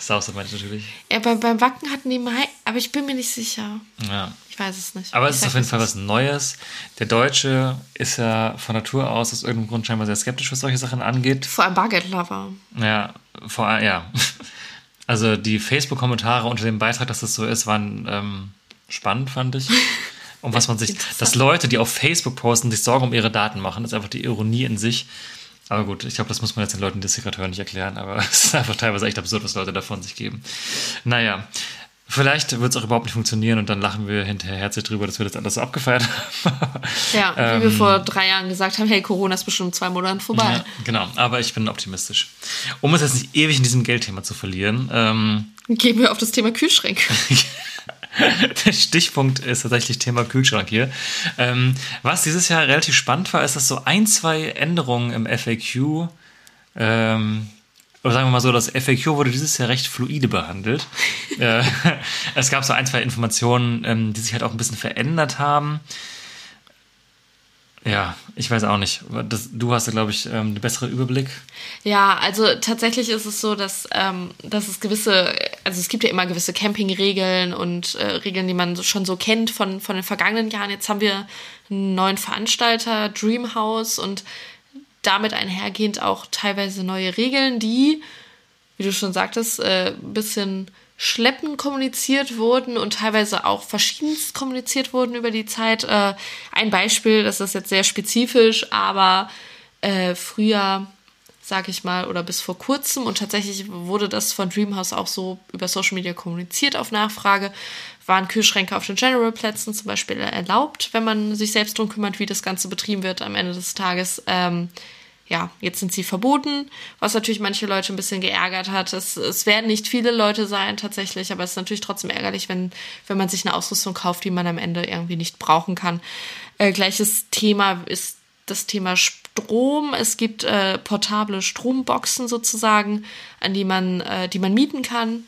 South meinte ich natürlich. Ja, bei, beim Wacken hatten die Mai, aber ich bin mir nicht sicher. Ja. Ich weiß es nicht. Aber ich es ist auf jeden Fall was Neues. Der Deutsche ist ja von Natur aus aus irgendeinem Grund scheinbar sehr skeptisch, was solche Sachen angeht. Vor allem Bargeldlover. Ja, vor allem, ja. Also die Facebook-Kommentare unter dem Beitrag, dass das so ist, waren ähm, spannend, fand ich. Und was man sich, dass Leute, die auf Facebook posten, sich Sorgen um ihre Daten machen, ist einfach die Ironie in sich. Aber gut, ich glaube, das muss man jetzt den Leuten, die das hier gerade hören, nicht erklären. Aber es ist einfach teilweise echt absurd, was Leute davon sich geben. Naja, vielleicht wird es auch überhaupt nicht funktionieren und dann lachen wir hinterher herzlich drüber, dass wir das alles so abgefeiert haben. Ja, wie Ähm. wir vor drei Jahren gesagt haben, hey, Corona ist bestimmt zwei Monaten vorbei. Ja, genau, aber ich bin optimistisch. Um es jetzt nicht ewig in diesem Geldthema zu verlieren, ähm, Gehen wir auf das Thema Kühlschränke. Der Stichpunkt ist tatsächlich Thema Kühlschrank hier. Ähm, was dieses Jahr relativ spannend war, ist, dass so ein, zwei Änderungen im FAQ, ähm, oder sagen wir mal so, das FAQ wurde dieses Jahr recht fluide behandelt. äh, es gab so ein, zwei Informationen, ähm, die sich halt auch ein bisschen verändert haben. Ja, ich weiß auch nicht. Das, du hast da, glaube ich, ähm, einen besseren Überblick. Ja, also tatsächlich ist es so, dass, ähm, dass es gewisse, also es gibt ja immer gewisse Campingregeln und äh, Regeln, die man schon so kennt von, von den vergangenen Jahren. Jetzt haben wir einen neuen Veranstalter, Dreamhouse, und damit einhergehend auch teilweise neue Regeln, die, wie du schon sagtest, äh, ein bisschen schleppend kommuniziert wurden und teilweise auch verschiedenst kommuniziert wurden über die Zeit. Äh, ein Beispiel, das ist jetzt sehr spezifisch, aber äh, früher, sag ich mal, oder bis vor kurzem und tatsächlich wurde das von Dreamhouse auch so über Social Media kommuniziert auf Nachfrage, waren Kühlschränke auf den General-Plätzen zum Beispiel erlaubt, wenn man sich selbst darum kümmert, wie das Ganze betrieben wird am Ende des Tages. Ähm, ja, jetzt sind sie verboten, was natürlich manche Leute ein bisschen geärgert hat. Es, es werden nicht viele Leute sein tatsächlich, aber es ist natürlich trotzdem ärgerlich, wenn, wenn man sich eine Ausrüstung kauft, die man am Ende irgendwie nicht brauchen kann. Äh, gleiches Thema ist das Thema Strom. Es gibt äh, portable Stromboxen sozusagen, an die man, äh, die man mieten kann,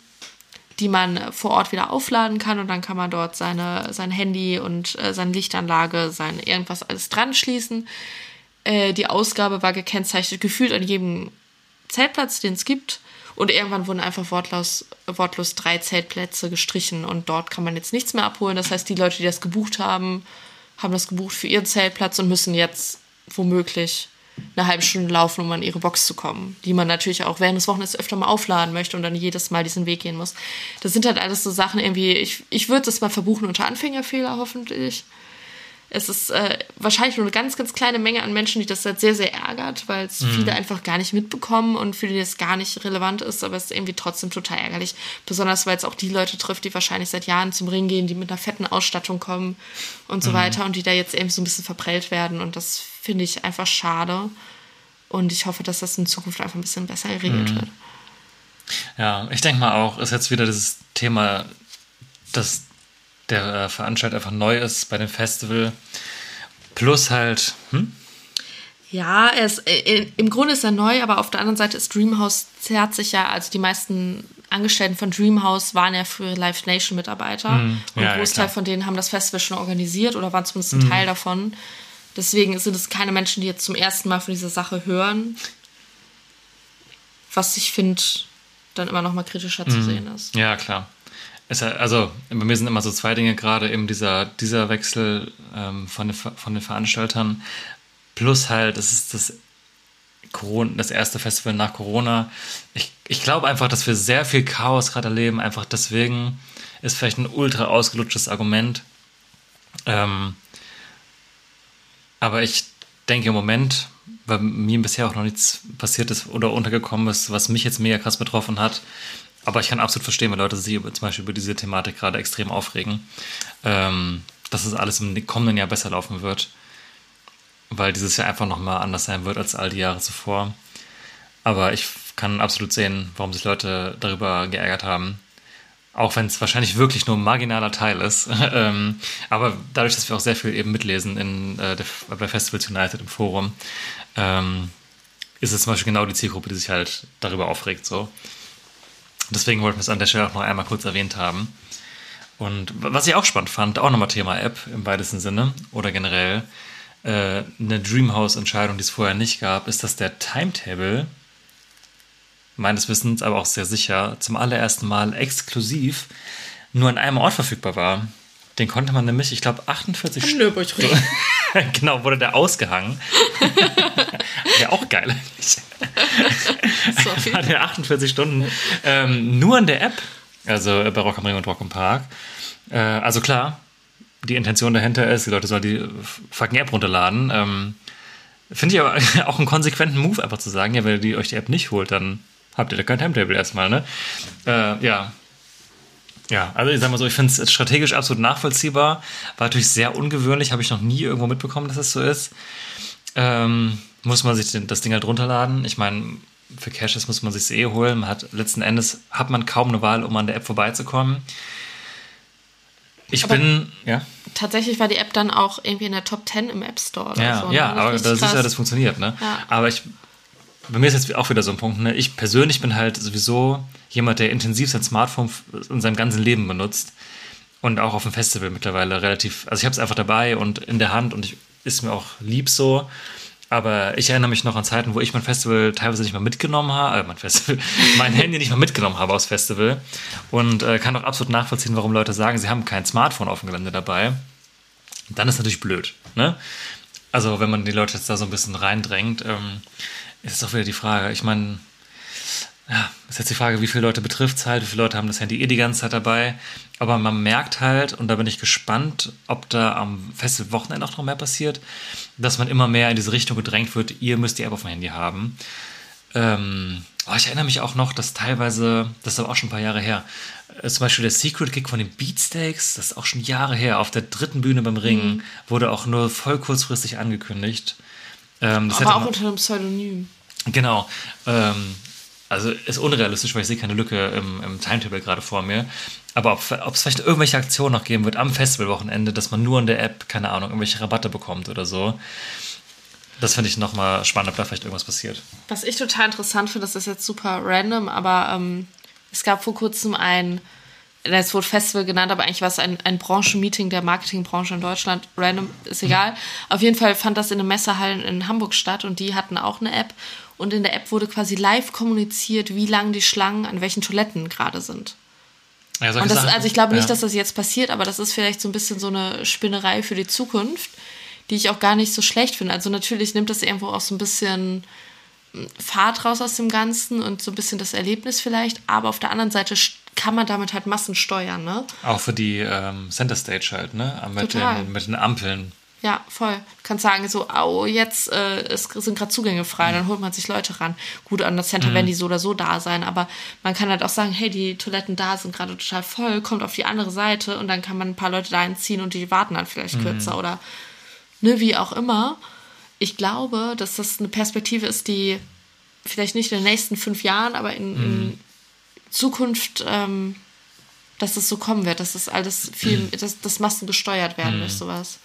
die man vor Ort wieder aufladen kann und dann kann man dort seine, sein Handy und äh, seine Lichtanlage, sein irgendwas alles dran schließen. Äh, die Ausgabe war gekennzeichnet, gefühlt an jedem Zeltplatz, den es gibt. Und irgendwann wurden einfach wortlos, wortlos drei Zeltplätze gestrichen und dort kann man jetzt nichts mehr abholen. Das heißt, die Leute, die das gebucht haben, haben das gebucht für ihren Zeltplatz und müssen jetzt womöglich eine halbe Stunde laufen, um an ihre Box zu kommen, die man natürlich auch während des Wochenendes öfter mal aufladen möchte und dann jedes Mal diesen Weg gehen muss. Das sind halt alles so Sachen irgendwie, ich, ich würde das mal verbuchen unter Anfängerfehler hoffentlich. Es ist äh, wahrscheinlich nur eine ganz, ganz kleine Menge an Menschen, die das halt sehr, sehr ärgert, weil es mhm. viele einfach gar nicht mitbekommen und für die das gar nicht relevant ist, aber es ist irgendwie trotzdem total ärgerlich. Besonders, weil es auch die Leute trifft, die wahrscheinlich seit Jahren zum Ring gehen, die mit einer fetten Ausstattung kommen und so mhm. weiter und die da jetzt eben so ein bisschen verprellt werden und das finde ich einfach schade. Und ich hoffe, dass das in Zukunft einfach ein bisschen besser geregelt mhm. wird. Ja, ich denke mal auch, ist jetzt wieder dieses Thema, dass der äh, Veranstalter einfach neu ist bei dem Festival. Plus halt, hm? Ja, er ist, äh, im Grunde ist er neu, aber auf der anderen Seite ist Dreamhouse zerrt sich ja, also die meisten Angestellten von Dreamhouse waren ja früher Live Nation Mitarbeiter. Mm, und ein Großteil ja, von denen haben das Festival schon organisiert oder waren zumindest ein mm. Teil davon. Deswegen sind es keine Menschen, die jetzt zum ersten Mal von dieser Sache hören. Was ich finde, dann immer noch mal kritischer mm. zu sehen ist. Ja, klar. Es, also bei mir sind immer so zwei Dinge gerade, eben dieser, dieser Wechsel ähm, von, den, von den Veranstaltern, plus halt, es ist das, Corona, das erste Festival nach Corona. Ich, ich glaube einfach, dass wir sehr viel Chaos gerade erleben, einfach deswegen ist vielleicht ein ultra ausgelutschtes Argument. Ähm, aber ich denke im Moment, weil mir bisher auch noch nichts passiert ist oder untergekommen ist, was mich jetzt mega krass betroffen hat, aber ich kann absolut verstehen, weil Leute sich zum Beispiel über diese Thematik gerade extrem aufregen, ähm, dass es alles im kommenden Jahr besser laufen wird, weil dieses Jahr einfach nochmal anders sein wird als all die Jahre zuvor. Aber ich kann absolut sehen, warum sich Leute darüber geärgert haben. Auch wenn es wahrscheinlich wirklich nur ein marginaler Teil ist. ähm, aber dadurch, dass wir auch sehr viel eben mitlesen in, äh, der, bei Festivals United im Forum, ähm, ist es zum Beispiel genau die Zielgruppe, die sich halt darüber aufregt. So. Deswegen wollten wir es an der Stelle auch noch einmal kurz erwähnt haben. Und was ich auch spannend fand, auch nochmal Thema App im weitesten Sinne oder generell, äh, eine Dreamhouse-Entscheidung, die es vorher nicht gab, ist, dass der Timetable meines Wissens, aber auch sehr sicher, zum allerersten Mal exklusiv nur an einem Ort verfügbar war. Den konnte man nämlich, ich glaube, 48 Stunden. genau, wurde der ausgehangen. ja, auch geil eigentlich. War der 48 Stunden ähm, nur in der App, also bei Rock am Ring und Rock im Park. Äh, also klar, die Intention dahinter ist, die Leute sollen die fucking App runterladen. Ähm, Finde ich aber auch einen konsequenten Move, einfach zu sagen, ja, wenn ihr euch die App nicht holt, dann habt ihr da kein Timetable erstmal, ne? Äh, ja, ja, also ich sag mal so, ich finde es strategisch absolut nachvollziehbar. War natürlich sehr ungewöhnlich, habe ich noch nie irgendwo mitbekommen, dass es das so ist. Ähm, muss man sich das Ding halt runterladen. Ich meine, für Caches muss man sich eh holen. Man hat letzten Endes hat man kaum eine Wahl, um an der App vorbeizukommen. Ich aber bin, ja. Tatsächlich war die App dann auch irgendwie in der Top 10 im App Store. Oder ja, so, ja, ne? aber da siehst du ja, das funktioniert, ne? Ja. Aber ich bei mir ist jetzt auch wieder so ein Punkt, ne? ich persönlich bin halt sowieso jemand, der intensiv sein Smartphone in seinem ganzen Leben benutzt und auch auf dem Festival mittlerweile relativ, also ich habe es einfach dabei und in der Hand und ich, ist mir auch lieb so. Aber ich erinnere mich noch an Zeiten, wo ich mein Festival teilweise nicht mal mitgenommen habe, äh, mein Festival, mein Handy nicht mal mitgenommen habe aus Festival. Und äh, kann auch absolut nachvollziehen, warum Leute sagen, sie haben kein Smartphone auf dem Gelände dabei. Dann ist natürlich blöd. Ne? Also wenn man die Leute jetzt da so ein bisschen reindrängt. Ähm, ist doch wieder die Frage. Ich meine, ja, ist jetzt die Frage, wie viele Leute betrifft es halt, wie viele Leute haben das Handy eh die ganze Zeit dabei. Aber man merkt halt, und da bin ich gespannt, ob da am Festivalwochenende auch noch mehr passiert, dass man immer mehr in diese Richtung gedrängt wird, ihr müsst die App auf dem Handy haben. Ähm, Oh, ich erinnere mich auch noch, dass teilweise, das ist aber auch schon ein paar Jahre her, äh, zum Beispiel der Secret Gig von den Beatsteaks, das ist auch schon Jahre her, auf der dritten Bühne beim Ring, Mhm. wurde auch nur voll kurzfristig angekündigt. Ähm, Aber auch man- unter einem Pseudonym. Genau. Ähm, also ist unrealistisch, weil ich sehe keine Lücke im, im Timetable gerade vor mir. Aber ob ob es vielleicht irgendwelche Aktionen noch geben wird am Festivalwochenende, dass man nur in der App, keine Ahnung, irgendwelche Rabatte bekommt oder so. Das finde ich nochmal spannend, ob da vielleicht irgendwas passiert. Was ich total interessant finde, das ist jetzt super random, aber ähm, es gab vor kurzem ein, es wurde Festival genannt, aber eigentlich war es ein, ein Branchenmeeting der Marketingbranche in Deutschland. Random, ist egal. Auf jeden Fall fand das in einem Messehallen in Hamburg statt und die hatten auch eine App. Und in der App wurde quasi live kommuniziert, wie lang die Schlangen an welchen Toiletten gerade sind. Ja, Und das, Sachen- also ich glaube nicht, ja. dass das jetzt passiert, aber das ist vielleicht so ein bisschen so eine Spinnerei für die Zukunft, die ich auch gar nicht so schlecht finde. Also natürlich nimmt das irgendwo auch so ein bisschen hm, Fahrt raus aus dem Ganzen und so ein bisschen das Erlebnis vielleicht, aber auf der anderen Seite kann man damit halt Massen steuern, ne? Auch für die ähm, Center Stage halt, ne? Mit den, mit den Ampeln. Ja, voll. Du kannst sagen, so, au, jetzt äh, es sind gerade Zugänge frei, dann holt man sich Leute ran. Gut, an das Center werden die so oder so da sein, aber man kann halt auch sagen, hey, die Toiletten da sind gerade total voll, kommt auf die andere Seite und dann kann man ein paar Leute da einziehen und die warten dann vielleicht kürzer oder ne, wie auch immer. Ich glaube, dass das eine Perspektive ist, die vielleicht nicht in den nächsten fünf Jahren, aber in, in Zukunft, ähm, dass es so kommen wird, dass das alles viel, dass, dass Massen gesteuert werden durch sowas.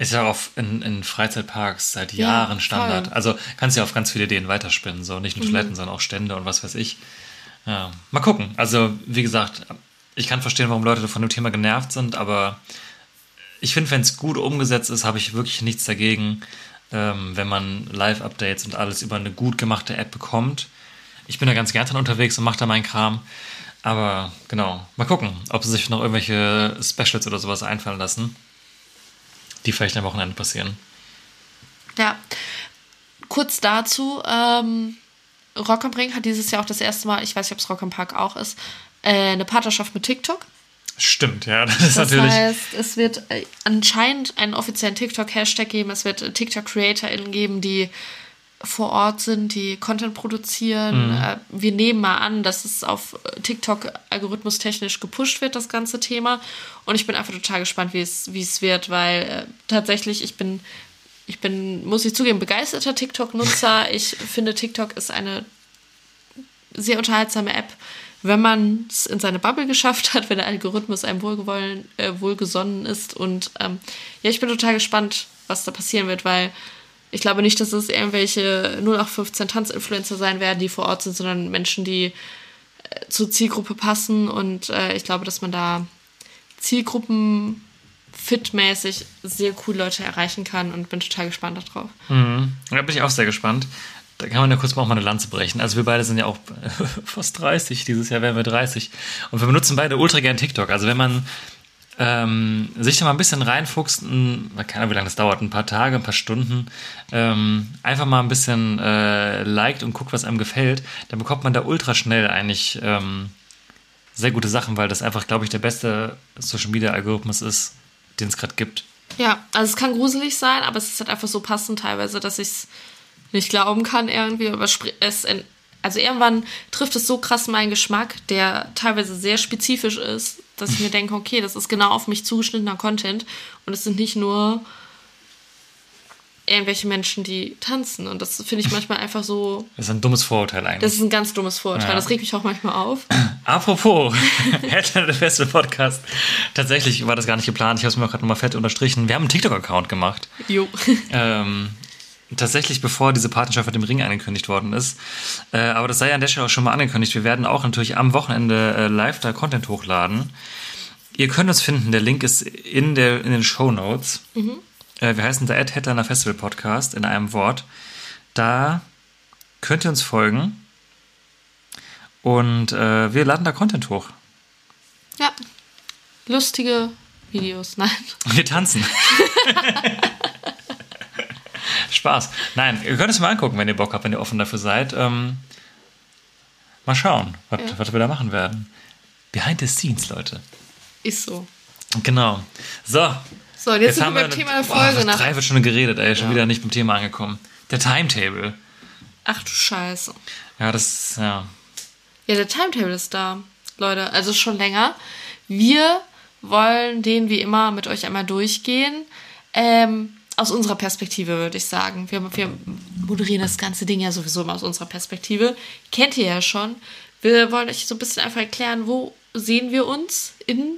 Ist ja auch in, in Freizeitparks seit Ja, Jahren Standard. voll. Also kannst ja auf ganz viele Ideen weiterspinnen. So nicht nur Mhm. Toiletten, sondern auch Stände und was weiß ich. Ja, mal gucken. Also, wie gesagt, ich kann verstehen, warum Leute von dem Thema genervt sind, aber ich finde, wenn es gut umgesetzt ist, habe ich wirklich nichts dagegen, ähm, wenn man Live-Updates und alles über eine gut gemachte App bekommt. Ich bin da ganz gern dran unterwegs und mache da meinen Kram. Aber genau, mal gucken, ob sie sich noch irgendwelche Specials oder sowas einfallen lassen, die vielleicht am Wochenende passieren. Ja. Kurz dazu, ähm, Rock am Ring hat dieses Jahr auch das erste Mal, ich weiß nicht, ob es Rock am Park auch ist, äh, eine Partnerschaft mit TikTok. Stimmt, ja, das ist Das natürlich. heißt, es wird äh, anscheinend einen offiziellen TikTok-Hashtag geben, es wird TikTok-CreatorInnen geben, die vor Ort sind, die Content produzieren. Äh, wir nehmen mal an, dass es auf TikTok algorithmustechnisch gepusht wird, das ganze Thema. Und ich bin einfach total gespannt, wie es, wie es wird, weil äh, tatsächlich, ich bin, ich bin, muss ich zugeben, begeisterter TikTok-Nutzer. Ich finde, TikTok ist eine sehr unterhaltsame App, wenn man es in seine Bubble geschafft hat, wenn der Algorithmus einem wohlgewollen, äh, wohlgesonnen ist. Und ähm, ja, ich bin total gespannt, was da passieren wird, weil ich glaube nicht, dass es irgendwelche 0815 Tanzinfluencer sein werden, die vor Ort sind, sondern Menschen, die äh, zur Zielgruppe passen. Und äh, ich glaube, dass man da Zielgruppen fitmäßig sehr cool Leute erreichen kann und bin total gespannt darauf. Da bin ich auch sehr gespannt. Da kann man ja kurz mal auch mal eine Lanze brechen. Also wir beide sind ja auch fast 30. Dieses Jahr werden wir 30. Und wir benutzen beide ultra gern TikTok. Also wenn man ähm, sich da mal ein bisschen reinfuchst, ein, keine Ahnung, wie lange das dauert, ein paar Tage, ein paar Stunden, ähm, einfach mal ein bisschen äh, liked und guckt, was einem gefällt, dann bekommt man da ultra schnell eigentlich ähm, sehr gute Sachen, weil das einfach, glaube ich, der beste Social Media Algorithmus ist, den es gerade gibt. Ja, also es kann gruselig sein, aber es ist halt einfach so passend teilweise, dass ich es nicht glauben kann irgendwie. Aber es, also irgendwann trifft es so krass meinen Geschmack, der teilweise sehr spezifisch ist, dass ich mir denke, okay, das ist genau auf mich zugeschnittener Content und es sind nicht nur irgendwelche Menschen, die tanzen. Und das finde ich manchmal einfach so, Das ist ein dummes Vorurteil eigentlich. das ist ein ganz dummes Vorurteil. Ja. Das regt mich auch manchmal auf. Apropos, Headliner der Festival Podcast. Tatsächlich war das gar nicht geplant. Ich habe es mir auch gerade nochmal fett unterstrichen. Wir haben einen TikTok-Account gemacht. Jo. Ähm, tatsächlich, bevor diese Partnerschaft mit dem Ring angekündigt worden ist. Äh, aber das sei an der Stelle auch schon mal angekündigt. Wir werden auch natürlich am Wochenende äh, live da Content hochladen. Ihr könnt uns finden. Der Link ist in, der, in den Show Notes. Äh, wir heißen der Ad Headliner Festival Podcast in einem Wort. Da könnt ihr uns folgen. Und äh, wir laden da Content hoch. Ja. Lustige Videos. Nein. Wir tanzen. Spaß. Nein, ihr könnt es mal angucken, wenn ihr Bock habt, wenn ihr offen dafür seid. Ähm, mal schauen, was, Ja. was wir da machen werden. Behind the scenes, Leute. Ist so. Genau. So. So, und jetzt, sind wir beim Thema der Folge. fast nach drei wird schon geredet, ey. Schon wieder nicht beim Thema angekommen. Der Timetable. Ach du Scheiße. Ja, das, ja. Ja, der Timetable ist da, Leute. Also schon länger. Wir wollen den wie immer mit euch einmal durchgehen. Ähm, aus unserer Perspektive würde ich sagen. Wir, wir moderieren das ganze Ding ja sowieso immer aus unserer Perspektive. Kennt ihr ja schon. Wir wollen euch so ein bisschen einfach erklären, wo sehen wir uns in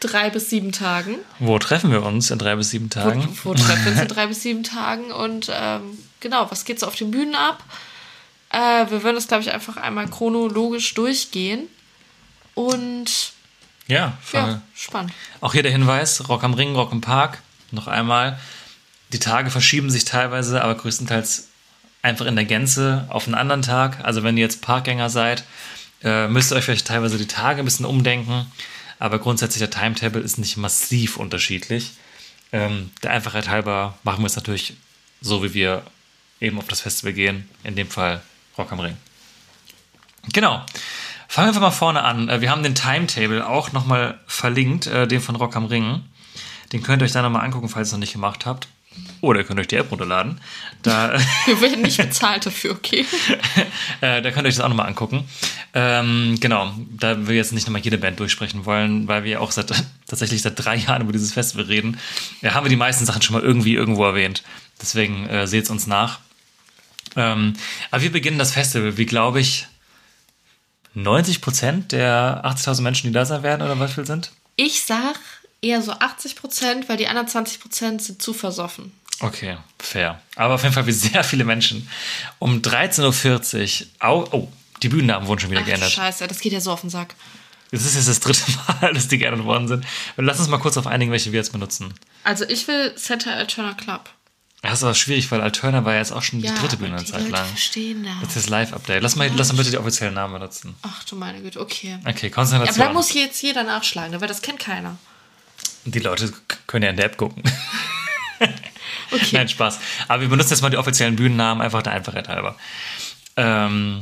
drei bis sieben Tagen. Wo treffen wir uns in drei bis sieben Tagen? Wo, wo treffen wir uns in drei bis sieben Tagen? Und ähm, genau, was geht so auf den Bühnen ab? Äh, wir würden das, glaube ich, einfach einmal chronologisch durchgehen. Und Ja, ja, spannend. Auch hier der Hinweis: Rock am Ring, Rock im Park. Noch einmal. Die Tage verschieben sich teilweise, aber größtenteils einfach in der Gänze auf einen anderen Tag. Also, wenn ihr jetzt Parkgänger seid, äh, müsst ihr euch vielleicht teilweise die Tage ein bisschen umdenken. Aber grundsätzlich der Timetable ist nicht massiv unterschiedlich. Ähm, der Einfachheit halber machen wir es natürlich so, wie wir eben auf das Festival gehen. In dem Fall Rock am Ring. Genau. Fangen wir mal vorne an. Äh, Wir haben den Timetable auch nochmal verlinkt, äh, den von Rock am Ring. Den könnt ihr euch da nochmal angucken, falls ihr es noch nicht gemacht habt. Oder ihr könnt euch die App runterladen. Da, Wir werden nicht bezahlt dafür, okay? äh, da könnt ihr euch das auch nochmal angucken. Ähm, genau, da wir jetzt nicht nochmal jede Band durchsprechen wollen, weil wir auch seit, tatsächlich seit drei Jahren über dieses Festival reden, ja, haben wir die meisten Sachen schon mal irgendwie irgendwo erwähnt. Deswegen äh, seht es uns nach. Ähm, aber wir beginnen das Festival, wie glaube ich, 90 Prozent der 80.000 Menschen, die da sein werden, oder was viel sind? Ich sag eher so 80 Prozent, weil die anderen 20 Prozent sind zu versoffen. Okay, fair. Aber auf jeden Fall wie sehr viele Menschen. Um 13.40 Uhr, oh, die Bühnennamen wurden schon wieder Ach geändert. Scheiße, das geht ja so auf den Sack. Es ist jetzt das dritte Mal, dass die geändert worden sind. Und lass uns mal kurz auf einigen, welche wir jetzt benutzen. Also ich will Center Alterna Club. Das ist aber schwierig, weil Alterna war ja jetzt auch schon die dritte Bühne aber eine Zeit Leute lang. verstehen das. Das ist das Live-Update. Lass mal, lass mal bitte die offiziellen Namen benutzen. Ach du meine Güte, okay. Okay, Aber Konzentration. da muss jetzt jeder nachschlagen, weil das kennt keiner. Die Leute können ja in der App gucken. Okay. Nein, Spaß. Aber wir benutzen jetzt mal die offiziellen Bühnennamen, einfach der Einfachheit halber. Ähm,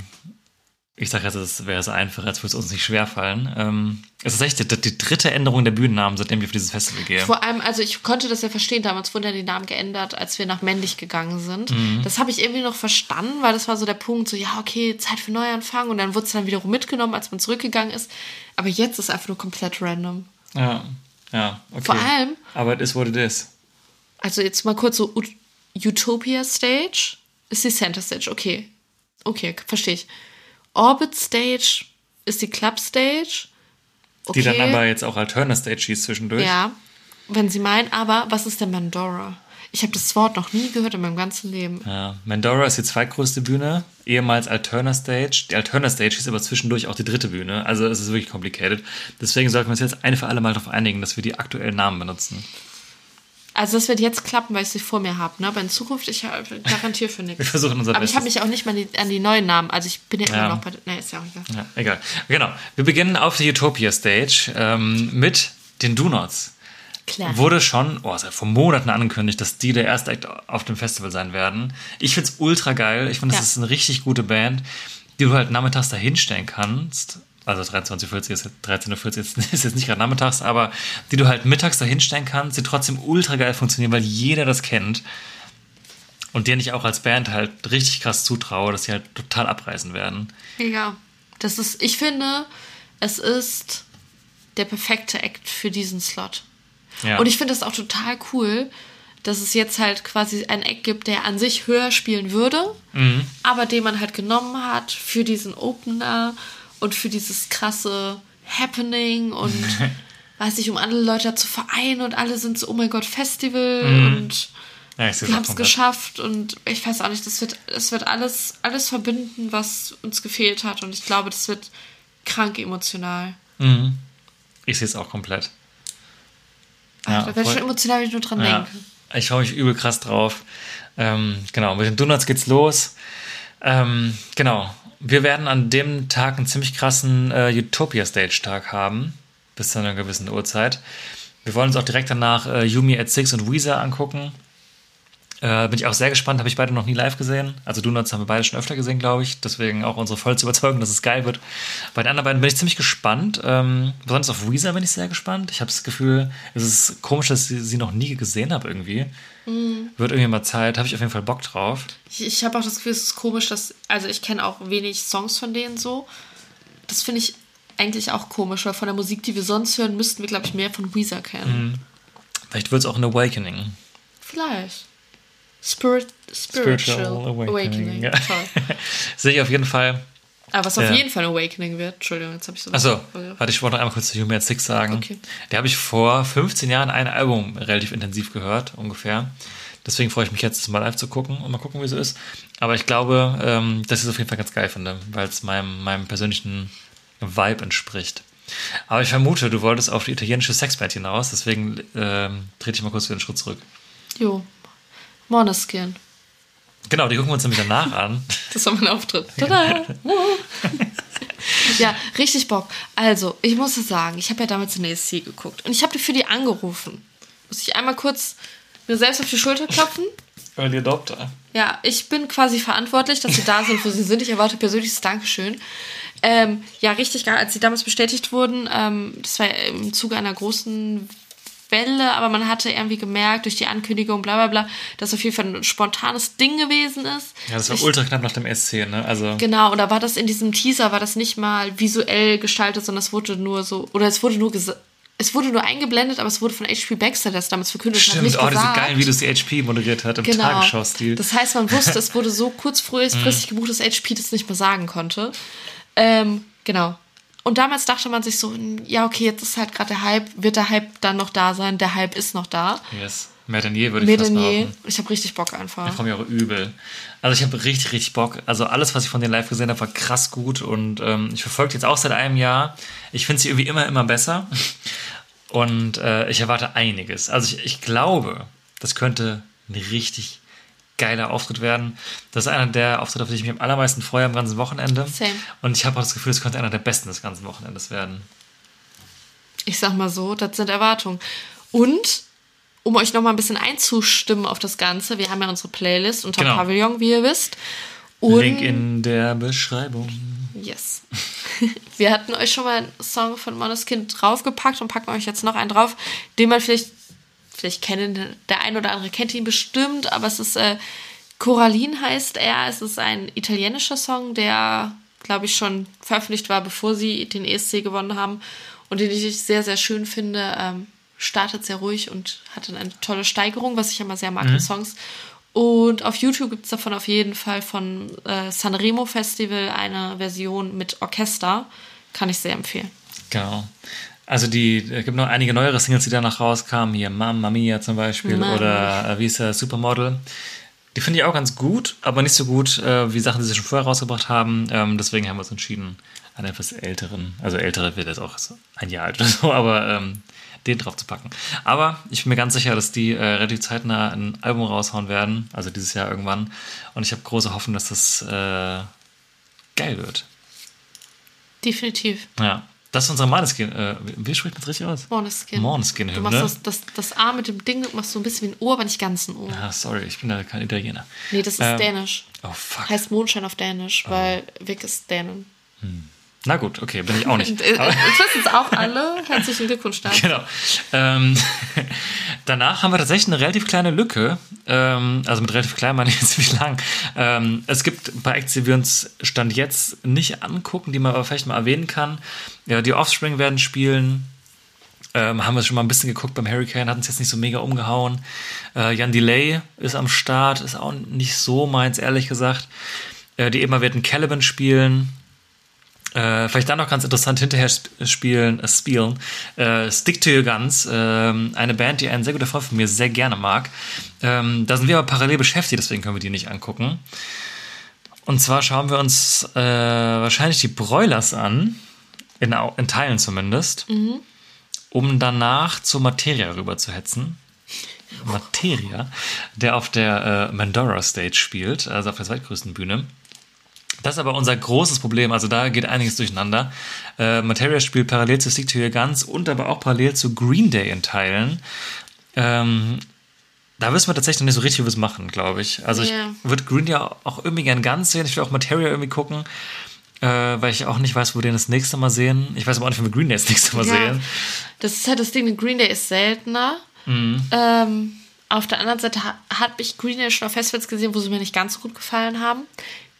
ich sage jetzt, es wäre es einfacher, als würde es uns nicht schwerfallen. Ähm, es ist echt die, die dritte Änderung der Bühnennamen, seitdem ich auf dieses Festival gehe. Vor allem, also ich konnte das ja verstehen, damals wurden ja die Namen geändert, als wir nach männlich gegangen sind. Mhm. Das habe ich irgendwie noch verstanden, weil das war so der Punkt, so ja, okay, Zeit für Neuanfang und dann wurde es dann wiederum mitgenommen, als man zurückgegangen ist. Aber jetzt ist einfach nur komplett random. Ja, ja, okay. Vor allem- Aber what it is. Also jetzt mal kurz so Ut- Utopia Stage ist die Center Stage, okay. Okay, verstehe ich. Orbit Stage ist die Club Stage. Okay. Die dann aber jetzt auch Alterna Stage hieß zwischendurch. Ja, wenn Sie meinen, aber was ist denn Mandora? Ich habe das Wort noch nie gehört in meinem ganzen Leben. Ja, Mandora ist die zweitgrößte Bühne, ehemals Alterna Stage. Die Alterna Stage ist aber zwischendurch auch die dritte Bühne, also es ist wirklich complicated. Deswegen sollten wir uns jetzt eine für alle Mal darauf einigen, dass wir die aktuellen Namen benutzen. Also das wird jetzt klappen, weil ich sie vor mir habe, ne? Aber in Zukunft, ich garantiere für Wir nichts. versuchen unser Aber ich habe Bestes. mich auch nicht mal an die, an die neuen Namen, also ich bin ja immer Ja. noch bei... Ne, ist ja auch egal. Ja, egal. Genau. Wir beginnen auf der Utopia Stage ähm, mit den Do-Nots. Klar. Wurde schon oh, seit vor Monaten angekündigt, dass die der erste Act auf dem Festival sein werden. Ich find's ultra geil. Ich finde, das Ja. ist eine richtig gute Band, die du halt nachmittags da hinstellen kannst. Also 23.40 ist jetzt, 13.40 ist, ist jetzt nicht gerade nachmittags, aber die du halt mittags da hinstellen kannst, die trotzdem ultra geil funktionieren, weil jeder das kennt. Und denen ich auch als Band halt richtig krass zutraue, dass sie halt total abreißen werden. Ja, das ist, ich finde, es ist der perfekte Act für diesen Slot. Ja. Und ich finde es auch total cool, dass es jetzt halt quasi ein Act gibt, der an sich höher spielen würde, Mhm. aber den man halt genommen hat für diesen Opener und für dieses krasse Happening und weiß ich, um alle Leute zu vereinen und alle sind so, oh mein Gott, Festival und ja, wir haben es geschafft und ich weiß auch nicht, das wird, das wird alles, alles verbinden, was uns gefehlt hat und ich glaube, das wird krank emotional. Ich sehe es auch komplett. Ach, da werde ich voll- schon emotional, wenn ich nur dran denke. Ich freue mich übel krass drauf. Ähm, genau, mit den Donuts geht's los. Ähm, genau, wir werden an dem Tag einen ziemlich krassen äh, Utopia Stage Tag haben, bis zu einer gewissen Uhrzeit. Wir wollen uns auch direkt danach äh, Yumi at Six und Weezer angucken. Äh, bin ich auch sehr gespannt, habe ich beide noch nie live gesehen. Also Donuts haben wir beide schon öfter gesehen, glaube ich. Deswegen auch unsere vollste Überzeugung, dass es geil wird. Bei den anderen beiden bin ich ziemlich gespannt. Ähm, besonders auf Weezer bin ich sehr gespannt. Ich habe das Gefühl, es ist komisch, dass ich sie noch nie gesehen habe irgendwie. Wird irgendwie mal Zeit, habe ich auf jeden Fall Bock drauf. Ich, ich habe auch das Gefühl, es ist komisch, dass. Also, ich kenne auch wenig Songs von denen so. Das finde ich eigentlich auch komisch, weil von der Musik, die wir sonst hören, müssten wir, glaube ich, mehr von Weezer kennen. Vielleicht wird es auch ein Awakening. Vielleicht. Spirit, spiritual, Awakening. ja. Toll. Sehe ich auf jeden Fall. Aber was auf Ja. jeden Fall ein Awakening wird. Entschuldigung, jetzt habe ich so. Achso, warte, ich wollte noch einmal kurz zu You Mad Six sagen. Okay. Der habe ich vor 15 Jahren ein Album relativ intensiv gehört, ungefähr. Deswegen freue ich mich jetzt, das mal live zu gucken und mal gucken, wie es so ist. Aber ich glaube, ähm, dass ich es auf jeden Fall ganz geil finde, weil es meinem, meinem persönlichen Vibe entspricht. Aber ich vermute, du wolltest auf die italienische Sexband hinaus, deswegen ähm, trete ich mal kurz wieder einen Schritt zurück. Jo. Monoskin. Genau, die gucken wir uns nämlich danach an. Das war mein Auftritt. Tada! Ja, richtig Bock. Also, ich muss es sagen, ich habe ja damals in ESC geguckt und ich habe für die angerufen. Muss ich einmal kurz mir selbst auf die Schulter klopfen? Early Adopter. Ja, ich bin quasi verantwortlich, dass sie da sind, wo sie sind. Ich erwarte persönliches Dankeschön. Ähm, ja, richtig geil, als sie damals bestätigt wurden, ähm, das war im Zuge einer großen Welle, aber man hatte irgendwie gemerkt, durch die Ankündigung, bla bla bla, dass auf jeden Fall ein spontanes Ding gewesen ist. Ja, das war Ich- ultra knapp nach dem SC, ne? Also, Genau, und da war das in diesem Teaser, war das nicht mal visuell gestaltet, sondern es wurde nur so, oder es wurde nur gesa- es wurde nur eingeblendet, aber es wurde von HP Baxter, es damals verkündet hat, stimmt, oh, diese gesagt. geilen Videos, die HP moderiert hat, im Genau. Tagesschau-Stil. Das heißt, man wusste, es wurde so kurzfristig gebucht, dass HP das nicht mehr sagen konnte. Ähm, genau. Und damals dachte man sich so, ja, okay, jetzt ist halt gerade der Hype, wird der Hype dann noch da sein? Der Hype ist noch da. Yes. Mehr denn je, würde ich Mehr fast denn je. behaupten. Ich habe richtig Bock einfach. Ich freue mich auch übel. Also ich habe richtig, richtig Bock. Also alles, was ich von denen live gesehen habe, war krass gut und ähm, ich verfolge jetzt auch seit einem Jahr. Ich finde sie irgendwie immer, immer besser und äh, ich erwarte einiges. Also ich, ich glaube, das könnte ein richtig geiler Auftritt werden. Das ist einer der Auftritte, auf die ich mich am allermeisten freue am ganzen Wochenende. Same. Und ich habe auch das Gefühl, es könnte einer der besten des ganzen Wochenendes werden. Ich sag mal so, das sind Erwartungen. Und um euch noch mal ein bisschen einzustimmen auf das Ganze, wir haben ja unsere Playlist unter Genau. Pavillon, wie ihr wisst. Und Link in der Beschreibung. Yes. Wir hatten euch schon mal einen Song von Monoskin draufgepackt und packen euch jetzt noch einen drauf, den man vielleicht, vielleicht kennen, der ein oder andere kennt ihn bestimmt, aber es ist äh, Coraline heißt er. Es ist ein italienischer Song, der, glaube ich, schon veröffentlicht war, bevor sie den ESC gewonnen haben und den ich sehr, sehr schön finde. Ähm, startet sehr ruhig und hat dann eine tolle Steigerung, was ich immer sehr mag in Songs. Und auf YouTube gibt es davon auf jeden Fall von äh, Sanremo Festival eine Version mit Orchester. Kann ich sehr empfehlen. Genau. Also die, es gibt noch einige neuere Singles, die danach rauskamen. Hier Mamma Mia zum Beispiel Mamma. oder äh, wie ist der Supermodel. Die finde ich auch ganz gut, aber nicht so gut äh, wie Sachen, die sie schon vorher rausgebracht haben. Ähm, deswegen haben wir uns entschieden, einen etwas älteren, also ältere wird jetzt auch ein Jahr alt oder so, aber ähm, den drauf zu packen. Aber ich bin mir ganz sicher, dass die äh, relativ zeitnah ein Album raushauen werden, also dieses Jahr irgendwann. Und ich habe große Hoffnung, dass das äh, geil wird. Definitiv. Ja. Das ist unsere Maneskin. Äh, wie spricht man das richtig aus? Måneskin. Måneskin-Hymne. Du machst das, das, das A mit dem Ding, machst so ein bisschen wie ein O, aber nicht ganz ein O. Ah, sorry, ich bin da kein Italiener. Nee, das ist Ähm, Dänisch. Oh, fuck. Heißt Mondschein auf Dänisch, weil Vic ist Dänen. Na gut, okay, bin ich auch nicht. Das wissen es auch alle. Herzlichen Glückwunsch dazu. genau. Ähm, danach haben wir tatsächlich eine relativ kleine Lücke. Ähm, also mit relativ klein meine ich jetzt wie lang. Ähm, es gibt ein paar Acts, die wir uns Stand jetzt nicht angucken, die man aber vielleicht mal erwähnen kann. Ja, die Offspring werden spielen. Ähm, haben wir schon mal ein bisschen geguckt beim Hurricane, hat uns jetzt nicht so mega umgehauen. Äh, Jan Delay ist am Start, ist auch nicht so meins, ehrlich gesagt. Äh, die Ema werden Caliban spielen. Äh, vielleicht dann noch ganz interessant hinterher sp spielen, äh, spielen. Äh, Stick to Your Guns, ähm, eine Band, die ein sehr guter Freund von mir sehr gerne mag. Ähm, da sind wir aber parallel beschäftigt, deswegen können wir die nicht angucken. Und zwar schauen wir uns äh, wahrscheinlich die Broilers an, in, in Teilen zumindest, um danach zur Materia rüber zu hetzen. Materia, der auf der äh, Mandora Stage spielt, also auf der zweitgrößten Bühne. Das ist aber unser großes Problem. Also da geht einiges durcheinander. Äh, Materia spielt parallel zu Stick to Your Guns und aber auch parallel zu Green Day in Teilen. Ähm, da wissen wir tatsächlich noch nicht so richtig, wie wir es machen, glaube ich. Also Ja. ich würde Green Day auch irgendwie gern ganz sehen. Ich will auch Materia irgendwie gucken, äh, weil ich auch nicht weiß, wo wir den das nächste Mal sehen. Ich weiß aber auch nicht, wenn wir Green Day das nächste Mal Ja. sehen. Das ist halt das Ding, Green Day ist seltener. Mhm. Ähm, auf der anderen Seite ha habe ich Green Day schon auf Festivals gesehen, wo sie mir nicht ganz so gut gefallen haben.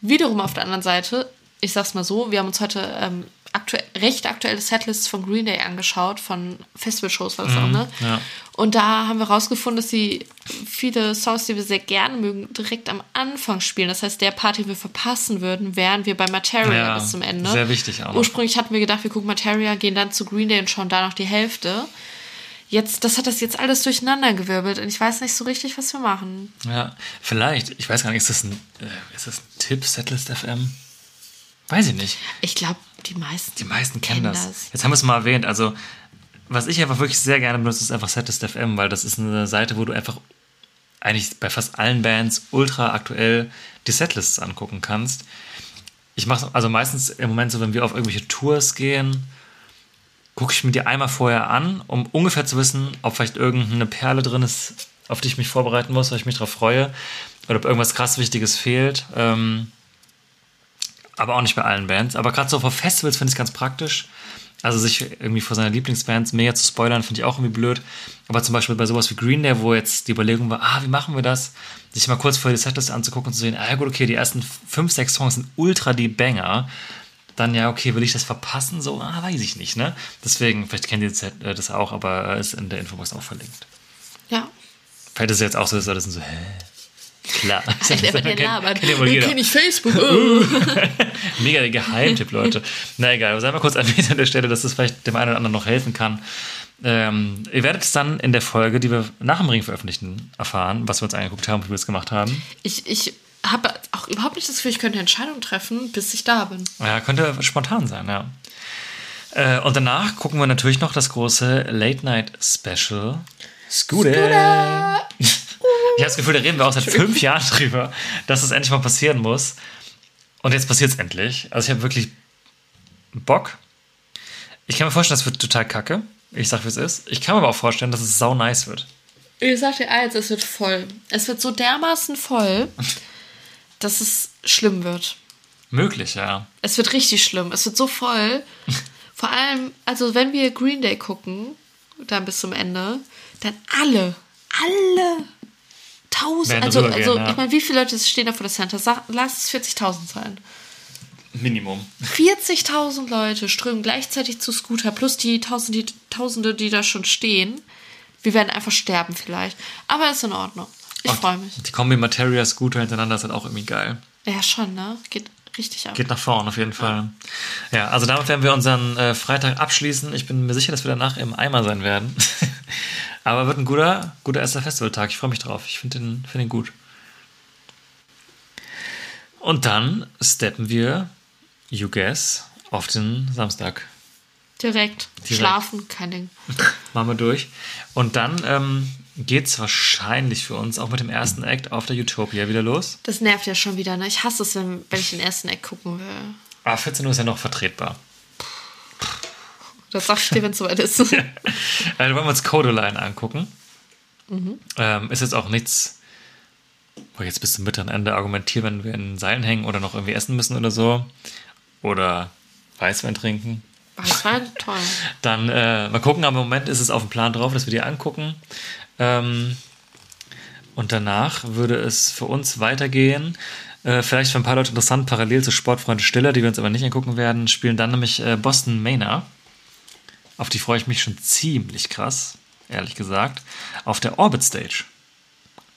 Wiederum auf der anderen Seite, ich sag's mal so, wir haben uns heute ähm, aktuell, recht aktuelle Setlists von Green Day angeschaut, von Festivalshows war das auch, ne? Mhm, ja. Und da haben wir rausgefunden, dass sie viele Songs, die wir sehr gerne mögen, direkt am Anfang spielen. Das heißt, der Part, den wir verpassen würden, wären wir bei Materia Ja, bis zum Ende. sehr wichtig auch. Ursprünglich hatten wir gedacht, wir gucken Materia, gehen dann zu Green Day und schauen da noch die Hälfte. Jetzt, das hat das jetzt alles durcheinandergewirbelt und ich weiß nicht so richtig, was wir machen. Ja, vielleicht. Ich weiß gar nicht, ist das ein, äh, ist das ein Tipp, Setlist FM? Weiß ich nicht. Ich glaube, die meisten. Die meisten kennen das. Jetzt haben wir es mal erwähnt. Also, was ich einfach wirklich sehr gerne benutze, ist einfach Setlist FM, weil das ist eine Seite, wo du einfach eigentlich bei fast allen Bands ultra aktuell die Setlists angucken kannst. Ich mache also meistens im Moment so, wenn wir auf irgendwelche Tours gehen, gucke ich mir die einmal vorher an, um ungefähr zu wissen, ob vielleicht irgendeine Perle drin ist, auf die ich mich vorbereiten muss, weil ich mich darauf freue, oder ob irgendwas krass Wichtiges fehlt. Ähm, aber auch nicht bei allen Bands. Aber gerade so vor Festivals finde ich es ganz praktisch. Also sich irgendwie vor seiner Lieblingsbands mega zu spoilern, finde ich auch irgendwie blöd. Aber zum Beispiel bei sowas wie Green Day, wo jetzt die Überlegung war, ah, wie machen wir das? Sich mal kurz vor die Setlist anzugucken und zu sehen, ah gut, okay, die ersten fünf, sechs Songs sind ultra die Banger. Dann ja, okay, will ich das verpassen? So, ah, weiß ich nicht, ne? Deswegen, vielleicht kennt ihr das, äh, das auch, aber ist in der Infobox auch verlinkt. Ja. Vielleicht ist es jetzt auch so, dass alle sind so, hä? Klar. Der Kennt- ja labern. kennt wohl jeder. Kenn ich Facebook. Oh. Mega der Geheimtipp, Leute. Na egal, sei mal kurz erwähnt an der Stelle, dass das vielleicht dem einen oder anderen noch helfen kann. Ähm, ihr werdet es dann in der Folge, die wir nach dem Ring veröffentlichen, erfahren, was wir uns angeguckt haben, wie wir es gemacht haben. Ich, ich habe auch überhaupt nicht das Gefühl, ich könnte eine Entscheidung treffen, bis ich da bin. Ja, könnte spontan sein, ja. Äh, und danach gucken wir natürlich noch das große Late Night Special. Scooter! Ich habe das Gefühl, da reden wir auch seit fünf Jahren drüber, dass es endlich mal passieren muss. Und jetzt passiert es endlich. Also ich habe wirklich Bock. Ich kann mir vorstellen, das wird total kacke. Ich sag, wie es ist. Ich kann mir aber auch vorstellen, dass es sau nice wird. Ich sag dir eins, es wird voll. Es wird so dermaßen voll, dass es schlimm wird. Möglich, ja. Es wird richtig schlimm. Es wird so voll. Vor allem, also wenn wir Green Day gucken, dann bis zum Ende, dann alle, alle tausend, also, also ja. ich meine, wie viele Leute stehen da vor der Center? Sag, lass es 40.000 sein. Minimum. 40.000 Leute strömen gleichzeitig zu Scooter, plus die Tausende, die Tausende, die da schon stehen. Wir werden einfach sterben vielleicht. Aber ist in Ordnung. Ich freue mich. Die Kombi Materia Scooter hintereinander ist halt auch irgendwie geil. Ja, schon, ne? Geht richtig ab. Geht nach vorn auf jeden Fall. Ja, also damit werden wir unseren äh, Freitag abschließen. Ich bin mir sicher, dass wir danach im Eimer sein werden. Aber wird ein guter, guter erster Festivaltag. Ich freue mich drauf. Ich finde den, find den gut. Und dann steppen wir, you guess, auf den Samstag. Direkt. Direkt. Schlafen, kein Ding. Machen wir durch. Und dann ähm, geht es wahrscheinlich für uns auch mit dem ersten Act auf der Utopia wieder los. Das nervt ja schon wieder, ne? Ich hasse es, wenn, wenn ich den ersten Eck gucken will. Ah, 14 Uhr ist ja noch vertretbar. Das sag ich dir, wenn es soweit ist. Also wollen wir uns Codeline angucken. Ähm, ist jetzt auch nichts, wo ich jetzt bis zum bitteren Ende argumentiere, wenn wir in Seilen hängen oder noch irgendwie essen müssen oder so. Oder Weißwein trinken. Weißwein, toll. Dann äh, mal gucken, aber im Moment ist es auf dem Plan drauf, dass wir die angucken. Ähm, und danach würde es für uns weitergehen. Äh, vielleicht für ein paar Leute interessant, parallel zu Sportfreunde Stiller, die wir uns aber nicht angucken werden, spielen dann nämlich äh, Boston Manor. Auf die freue ich mich schon ziemlich krass, ehrlich gesagt. Auf der Orbit Stage.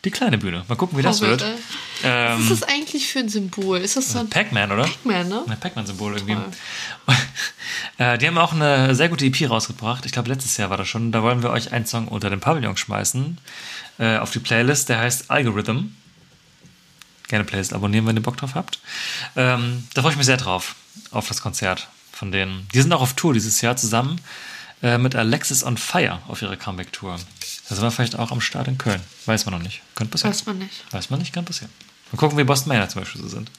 Die kleine Bühne. Mal gucken, wie das Orbit, wird. äh. Ähm, Was ist das eigentlich für ein Symbol? Ist das so ein Pac-Man, oder? Pac-Man, ne? Ein Pac-Man-Symbol irgendwie. äh, die haben auch eine sehr gute EP rausgebracht. Ich glaube, letztes Jahr war das schon. Da wollen wir euch einen Song unter den Pavillon schmeißen. Äh, auf die Playlist. Der heißt Algorithm. Gerne Playlist abonnieren, wenn ihr Bock drauf habt. Ähm, da freue ich mich sehr drauf. Auf das Konzert von denen. Die sind auch auf Tour dieses Jahr zusammen äh, mit Alexis on Fire auf ihrer Comeback-Tour. Da sind wir vielleicht auch am Start in Köln. Weiß man noch nicht. Könnte passieren. Weiß man nicht. Weiß man nicht, kann passieren. Mal gucken, wie Boston Manor zum Beispiel so sind.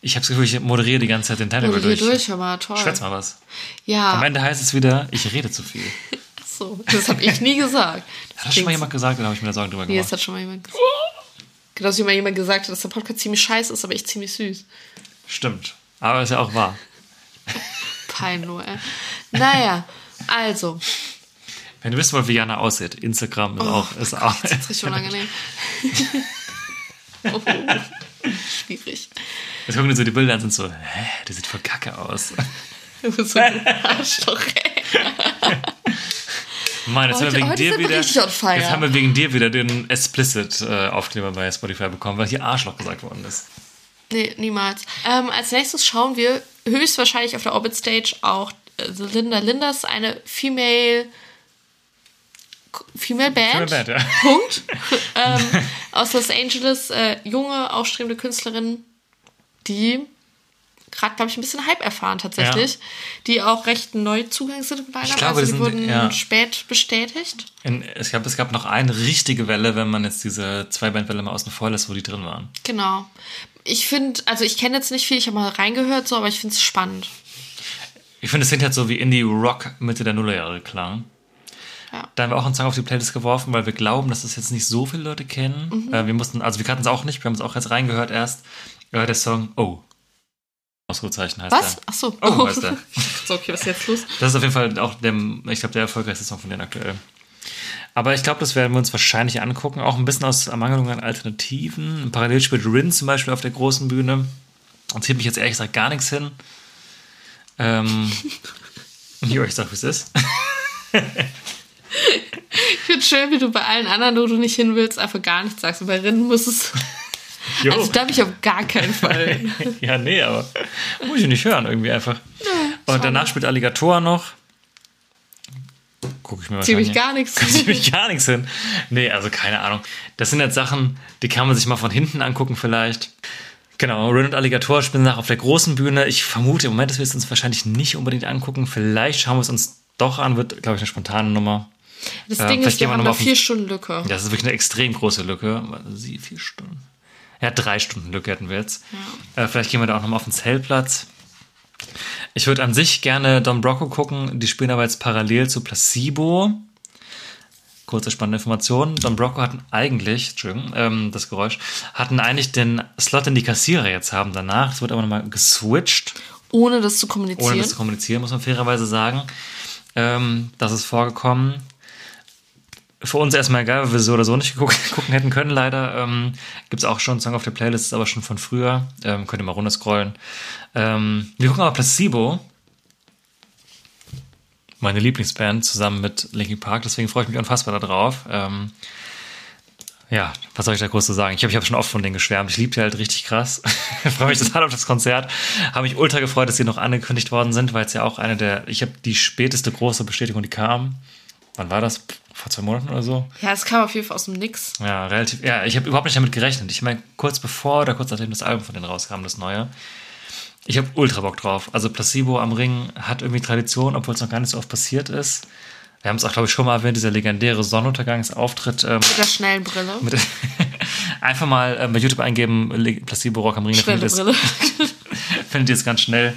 Ich habe das Gefühl, ich moderiere die ganze Zeit den Teil über durch. durch, mal, toll. Schwätz mal was. Ja, Am Ende heißt es wieder, ich rede zu viel. So, das habe ich nie gesagt. Das Hat das schon mal jemand gesagt oder habe ich mir da Sorgen drüber Nee, das gemacht? hat schon mal jemand gesagt. Genauso wie mal jemand gesagt hat, dass der Podcast ziemlich scheiße ist, aber ich ziemlich süß. Stimmt. Aber ist ja auch wahr. Pein nur, ey. Naja, also. Wenn du wissen wollt, wie Jana aussieht, Instagram ist auch. Ist auch Das ist richtig unangenehm. oh, schwierig. Jetzt gucken so die Bilder an und sind so, hä, die sieht voll kacke aus. Du bist so ein Arschloch, ey. Mann, jetzt haben Heute- wir wegen dir wieder. Jetzt haben wir wegen dir wieder den Explicit-Aufkleber bei Spotify bekommen, weil hier Arschloch gesagt worden ist. Nee, niemals. Ähm, als nächstes schauen wir höchstwahrscheinlich auf der Orbit Stage auch The Linda Linders, eine Female Female Band. Female Band, ja. Punkt. ähm, aus Los Angeles, äh, junge, aufstrebende Künstlerin, die gerade, glaube ich, ein bisschen Hype erfahren tatsächlich. Die auch recht neu Zugang sind im Line-Up. glaube, also die sind- wurden ja. spät bestätigt. In, es, gab, es gab noch eine richtige Welle, wenn man jetzt diese Zwei-Band-Welle mal außen vor lässt, wo die drin waren. Genau. Ich finde, also ich kenne jetzt nicht viel, ich habe mal reingehört, so, aber ich finde es spannend. Ich finde, es klingt halt so wie Indie-Rock Mitte der Nullerjahre klang. Ja. Da haben wir auch einen Song auf die Playlist geworfen, weil wir glauben, dass das jetzt nicht so viele Leute kennen. Mhm. Äh, wir mussten, also wir kannten es auch nicht, wir haben es auch jetzt reingehört erst. Äh, der Song Oh. Ausrufezeichen heißt Was? der. Ach so. Oh, heißt der. so, okay, was ist jetzt los? Das ist auf jeden Fall auch der, ich glaube, der erfolgreichste Song von denen aktuell. Aber ich glaube, das werden wir uns wahrscheinlich angucken. Auch ein bisschen aus Ermangelung an Alternativen. Parallel spielt Rin zum Beispiel auf der großen Bühne. Und zieht mich jetzt ehrlich gesagt gar nichts hin. Ähm, jo, ich sag, wie es ist. Ich finde schön, wie du bei allen anderen, wo du nicht hin willst, einfach gar nichts sagst. Und bei Rinnen muss es. Jo. Also da bin ich auf gar keinen Fall. ja, nee, aber muss ich nicht hören, irgendwie einfach. Und danach spielt Alligator noch. Gucke ich mir Ziemlich wahrscheinlich. gar nichts. Ziemlich gar nichts hin. Nee, also keine Ahnung. Das sind jetzt Sachen, die kann man sich mal von hinten angucken, vielleicht. Genau, Rin und Alligator spielen nach auf der großen Bühne. Ich vermute im Moment, dass wir es uns wahrscheinlich nicht unbedingt angucken. Vielleicht schauen wir es uns doch an, wird, glaube ich, eine spontane Nummer. Das Ja, Ding vielleicht ist, wir gehen wir haben noch vier Stunden Lücke. Das ist wirklich eine extrem große Lücke. Sie, vier Stunden. Ja, drei Stunden Lücke hätten wir jetzt. Äh, vielleicht gehen wir da auch nochmal auf den Zeltplatz. Ich würde an sich gerne Don Brocco gucken. Die spielen aber jetzt parallel zu Placebo. Kurze spannende Information. Don Brocco hatten eigentlich, Entschuldigung, ähm, das Geräusch, hatten eigentlich den Slot, den die Kassierer jetzt haben danach. Es wird aber nochmal geswitcht, Ohne das zu kommunizieren. ohne das zu kommunizieren, muss man fairerweise sagen. Ähm, das ist vorgekommen. Für uns erstmal egal, weil wir so oder so nicht geguckt, gucken hätten können, leider. Ähm, Gibt es auch schon einen Song auf der Playlist, ist aber schon von früher. Ähm, könnt ihr mal runterscrollen. Ähm, wir gucken aber Placebo. Meine Lieblingsband zusammen mit Linkin Park, deswegen freue ich mich unfassbar darauf. Ähm, ja, was soll ich da groß zu sagen? Ich habe ich hab schon oft von denen geschwärmt. Ich liebe die halt richtig krass. Ich freue mich total auf das Konzert. Habe mich ultra gefreut, dass sie noch angekündigt worden sind, weil es ja auch eine der, ich habe die späteste große Bestätigung, die kam. Wann war das? Vor zwei Monaten oder so? ja, es kam auf jeden Fall aus dem Nix. Ja, relativ. Ja, ich habe überhaupt nicht damit gerechnet. Ich meine, kurz bevor oder kurz nachdem das Album von denen rauskam, das neue. Ich habe ultra Bock drauf. Also Placebo am Ring hat irgendwie Tradition, obwohl es noch gar nicht so oft passiert ist. Wir haben es auch, glaube ich, schon mal erwähnt, dieser legendäre Sonnenuntergangsauftritt. Ähm, Mit der schnellen Brille. mit, einfach mal äh, bei YouTube eingeben, Placebo Rock am Ring. Schnelle findet ihr Brille. es- findet ihr es ganz schnell.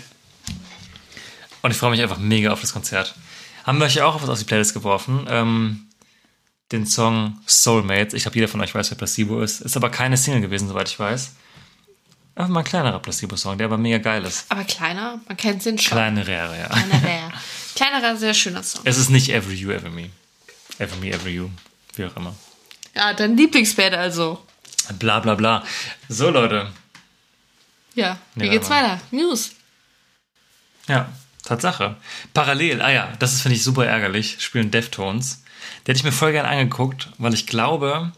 Und ich freue mich einfach mega auf das Konzert. Haben wir euch auch was auf die Playlist geworfen. Ähm, den Song Soulmates. Ich glaube, jeder von euch weiß, wer Placebo ist. Ist aber keine Single gewesen, soweit ich weiß. Einfach mal ein kleinerer Placebo-Song, der aber mega geil ist. Aber kleiner, man kennt den schon. Kleinere, ja. Kleinerer. Kleinerer, sehr schöner Song. Es ist nicht Every You, Ever Me. Ever Me, Ever You. Wie auch immer. Ja, dein Lieblingsband also. Bla bla bla. So, Leute. Ja, wie Nee, geht's weiter? News. Ja, Tatsache. Parallel, ah ja, das ist, finde ich, super ärgerlich, spielen Deftones. Die hätte ich mir voll gern angeguckt, weil ich glaube,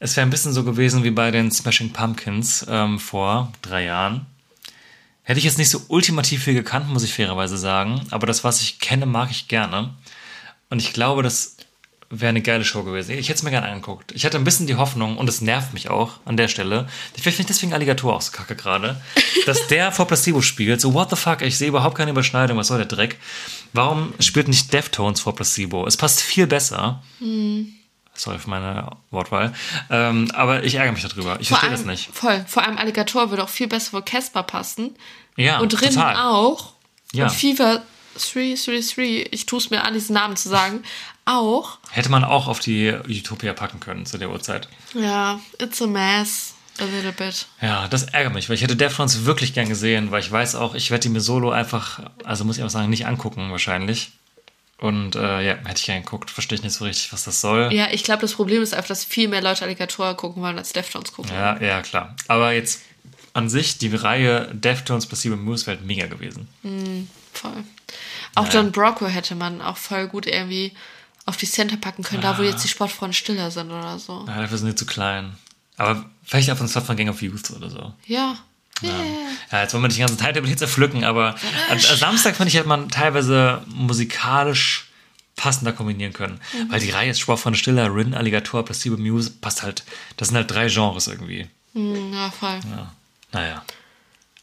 es wäre ein bisschen so gewesen wie bei den Smashing Pumpkins ähm, vor drei Jahren. Hätte ich jetzt nicht so ultimativ viel gekannt, muss ich fairerweise sagen, aber das, was ich kenne, mag ich gerne. Und ich glaube, das wäre eine geile Show gewesen. Ich hätte es mir gerne angeguckt. Ich hatte ein bisschen die Hoffnung, und es nervt mich auch an der Stelle, vielleicht finde ich deswegen Alligator auch so kacke gerade, dass der vor Placebo spielt. So, what the fuck, ich sehe überhaupt keine Überschneidung, was soll der Dreck? Warum spielt nicht Deftones vor Placebo? Es passt viel besser. Sorry für meine Wortwahl. Ähm, aber ich ärgere mich darüber. Ich verstehe das nicht. Voll. Vor allem Alligator würde auch viel besser vor Casper passen. Ja, und Rinnen total. auch. Ja. Und Fever 333, ich tue es mir an, diesen Namen zu sagen, auch. Hätte man auch auf die Utopia packen können zu der Uhrzeit. Ja, it's a mess. A little bit. Ja, das ärgert mich, weil ich hätte Deftones wirklich gern gesehen, weil ich weiß auch, ich werde die mir solo einfach, also muss ich auch sagen, nicht angucken wahrscheinlich. Und äh, ja, hätte ich gern geguckt, verstehe ich nicht so richtig, was das soll. Ja, ich glaube, das Problem ist einfach, dass viel mehr Leute Alligator gucken wollen, als Deftones gucken. Ja, ja, klar. Aber jetzt an sich, die Reihe Deftones Placebo Moose wäre halt mega gewesen. Voll. Auch Naja. John Brocco hätte man auch voll gut irgendwie auf die Center packen können, da wo jetzt die Sportfreunde stiller sind oder so. Ja, dafür sind die zu klein. Aber vielleicht auf den Slot von Gang of Youth oder so. Ja. Ja. ja, jetzt wollen wir nicht den ganzen Timetable hier zerpflücken, aber an Samstag fand ich, hätte man teilweise musikalisch passender kombinieren können. Weil die Reihe ist Sportfreunde Stiller, Rin, Alligator, Placebo Muse, passt halt, das sind halt drei Genres irgendwie. Hm, Ja, voll. Ja. Naja.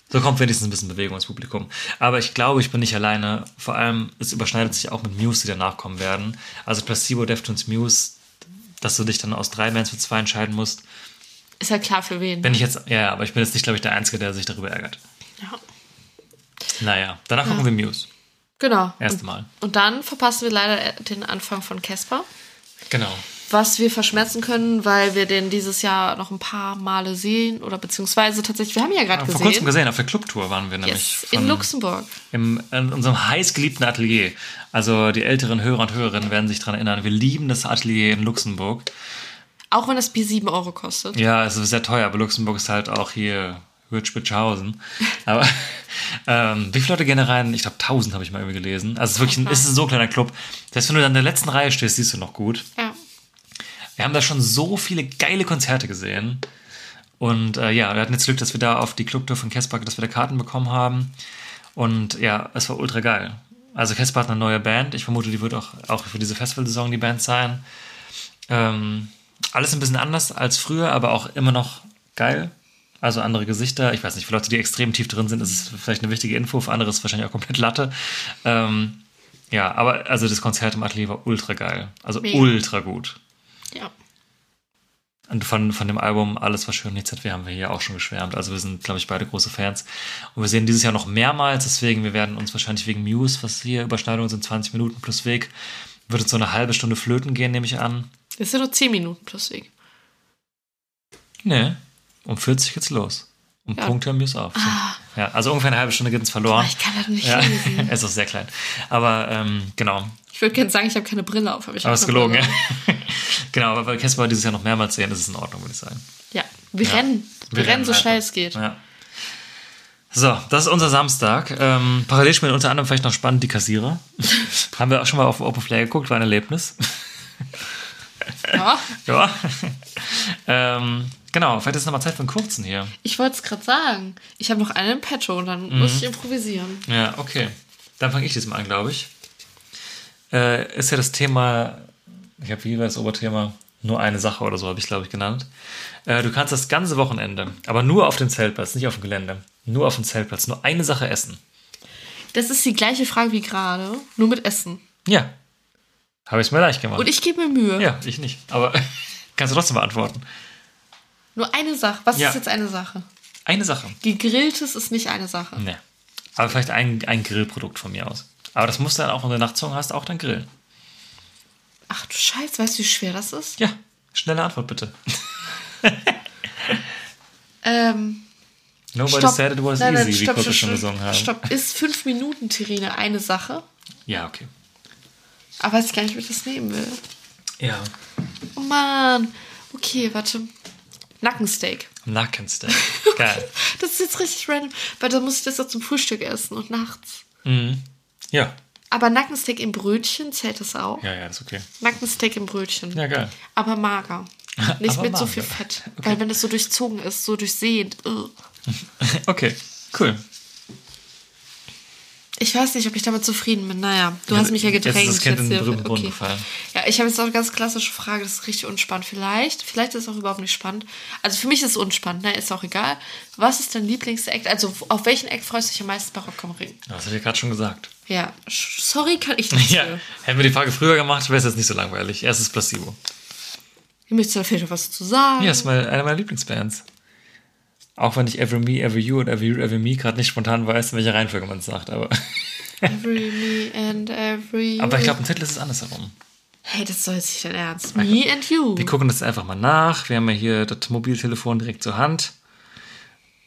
So kommt wenigstens ein bisschen Bewegung ins Publikum. Aber ich glaube, ich bin nicht alleine. Vor allem, es überschneidet sich auch mit Muse, die danach kommen werden. Also Placebo, Deftones, Muse, dass du dich dann aus drei Bands für zwei entscheiden musst. Ist ja klar für wen. Wenn ich jetzt, ja, aber ich bin jetzt nicht, glaube ich, der Einzige, der sich darüber ärgert. ja. Naja, danach gucken wir Muse. Genau. Erste Und, Mal. und dann verpassen wir leider den Anfang von Casper. Genau. Was wir verschmerzen können, weil wir den dieses Jahr noch ein paar Male sehen. Oder beziehungsweise tatsächlich, wir haben ihn ja gerade Vor gesehen. kurzem gesehen, auf der Clubtour waren wir nämlich. Yes, in Luxemburg. Im, in unserem heißgeliebten Atelier. Also die älteren Hörer und Hörerinnen werden sich daran erinnern. Wir lieben das Atelier in Luxemburg. Auch wenn das Bier 7 Euro kostet. Ja, es ist sehr teuer, aber Luxemburg ist halt auch hier Hürth-Spitzhausen. Aber ähm, wie viele Leute gehen da rein? Ich glaube, 1000 habe ich mal irgendwie gelesen. Also es ist wirklich ein, es ist ein so kleiner Club. Das heißt, wenn du dann in der letzten Reihe stehst, siehst du noch gut. Ja. Wir haben da schon so viele geile Konzerte gesehen. Und äh, ja, wir hatten jetzt Glück, dass wir da auf die Clubtour von Casper, dass wir da Karten bekommen haben. Und ja, es war ultra geil. Also Casper hat eine neue Band. Ich vermute, die wird auch, auch für diese Festivalsaison die Band sein. Ähm, alles ein bisschen anders als früher, aber auch immer noch geil. Also andere Gesichter. Ich weiß nicht, für Leute, die extrem tief drin sind, ist es vielleicht eine wichtige Info. Für andere ist es wahrscheinlich auch komplett Latte. Ähm, ja, aber also das Konzert im Atelier war ultra geil. Also Mega. ultra gut. Ja. Und von, von dem Album Alles, was schön nichts hat, wir haben wir hier auch schon geschwärmt. Also wir sind, glaube ich, beide große Fans. Und wir sehen dieses Jahr noch mehrmals, deswegen, wir werden uns wahrscheinlich wegen Muse, was hier Überschneidungen sind, 20 Minuten plus Weg, wird uns so eine halbe Stunde flöten gehen, nehme ich an. Das sind nur 10 Minuten plus Weg. Nee, um 40 geht's los. Um Ja. Punkt hören Muse auf. Ja, also ungefähr eine halbe Stunde geht uns verloren. Ah, ich kann das nicht ja, lesen. er ist auch sehr klein. Aber ähm, genau, Ich würde gerne sagen, ich habe keine Brille auf, aber ich aber es ist gelogen, ja. genau, aber weil Casper dieses Jahr noch mehrmals sehen, ist es in Ordnung, würde ich sagen. Ja, wir Ja. rennen. Wir, rennen so schnell es geht. Ja. So, das ist unser Samstag. Ähm, parallel spielen unter anderem vielleicht noch spannend die Kassierer. Haben wir auch schon mal auf Open Flair geguckt, war ein Erlebnis. Ja. ja. ähm, genau, vielleicht ist es nochmal Zeit für einen kurzen hier. Ich wollte es gerade sagen. Ich habe noch einen im Petto und dann Mhm. muss ich improvisieren. Ja, okay. Dann fange ich diesmal an, glaube ich. Äh, ist ja das Thema, ich habe wie war das Oberthema? Nur eine Sache oder so habe ich, glaube ich, genannt. Äh, du kannst das ganze Wochenende, aber nur auf dem Zeltplatz, nicht auf dem Gelände, nur auf dem Zeltplatz, nur eine Sache essen. Das ist die gleiche Frage wie gerade, nur mit Essen. Ja. Habe ich es mir leicht gemacht. Und ich gebe mir Mühe. Ja, ich nicht. Aber kannst du trotzdem beantworten. Nur eine Sache. Was Ja. ist jetzt eine Sache? Eine Sache. Gegrilltes ist nicht eine Sache. Ne. Aber vielleicht ein, ein Grillprodukt von mir aus. Aber das musst du dann auch, wenn du Nachtzungen hast, auch dann grillen. Ach du Scheiße, weißt du, wie schwer das ist? Ja, schnelle Antwort bitte. Ähm, Nobody stopp. said it was Nein, nein, easy, wie stopp, Kurt stopp, schon gesungen haben. Stopp, ist fünf Minuten Terrine eine Sache? Ja, okay. Aber weiß gar nicht, wie ich das nehmen will. Ja. Oh Mann. Okay, warte. Nackensteak. Nackensteak. Geil. Das ist jetzt richtig random, weil da muss ich das auch zum Frühstück essen und nachts. Ja. Aber Nackensteak im Brötchen zählt das auch? Ja, ja, das ist okay. Nackensteak im Brötchen. Ja, geil. Aber mager. Nicht Aber mit so mager. viel Fett. Weil wenn das so durchzogen ist, so durchsehend. Okay, cool. Ich weiß nicht, ob ich damit zufrieden bin. Naja, du hast mich ja jetzt ist gedrängt. das Kind in den Brunnen gefallen. Ja, ich habe jetzt auch eine ganz klassische Frage, das ist richtig unspannend. Vielleicht, vielleicht ist es auch überhaupt nicht spannend. Also für mich ist es unspannend, ne? Ist auch egal. Was ist dein Lieblings-Act? Also auf welchen Act freust du dich am meisten bei Rock am Ring? Das habe ich gerade schon gesagt. Ja, sorry, kann ich nicht. Ja, für. hätten wir die Frage früher gemacht, wäre es jetzt nicht so langweilig. Erstes Placebo. Ihr müsst da vielleicht noch was zu sagen. Ja, ist mal eine meiner Lieblingsbands. Auch wenn ich Every Me, Every You und Every You, Every Me gerade nicht spontan weiß, in welcher Reihenfolge man es sagt, aber. Every me and every you. Aber ich glaube, im Titel ist es andersherum. Hey, das soll nicht dein Ernst. Me and you. Wir gucken das einfach mal nach. Wir haben ja hier das Mobiltelefon direkt zur Hand.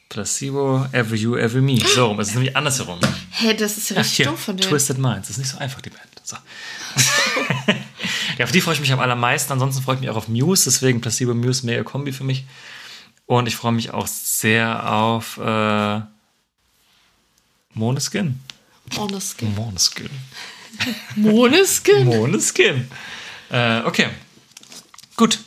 Placebo, Every You, Every Me. So rum. Es ist nämlich andersherum. Hey, das ist ja Ach, richtig hier, doof von dir. Twisted Minds. Das ist nicht so einfach, die Band. So. ja, auf die freue ich mich am allermeisten. Ansonsten freue ich mich auch auf Muse. Deswegen Placebo Muse, mega Kombi für mich. Und ich freue mich auch sehr auf äh, Moneskin. Moneskin. Moneskin. Moneskin? Moneskin. Äh, okay. Gut.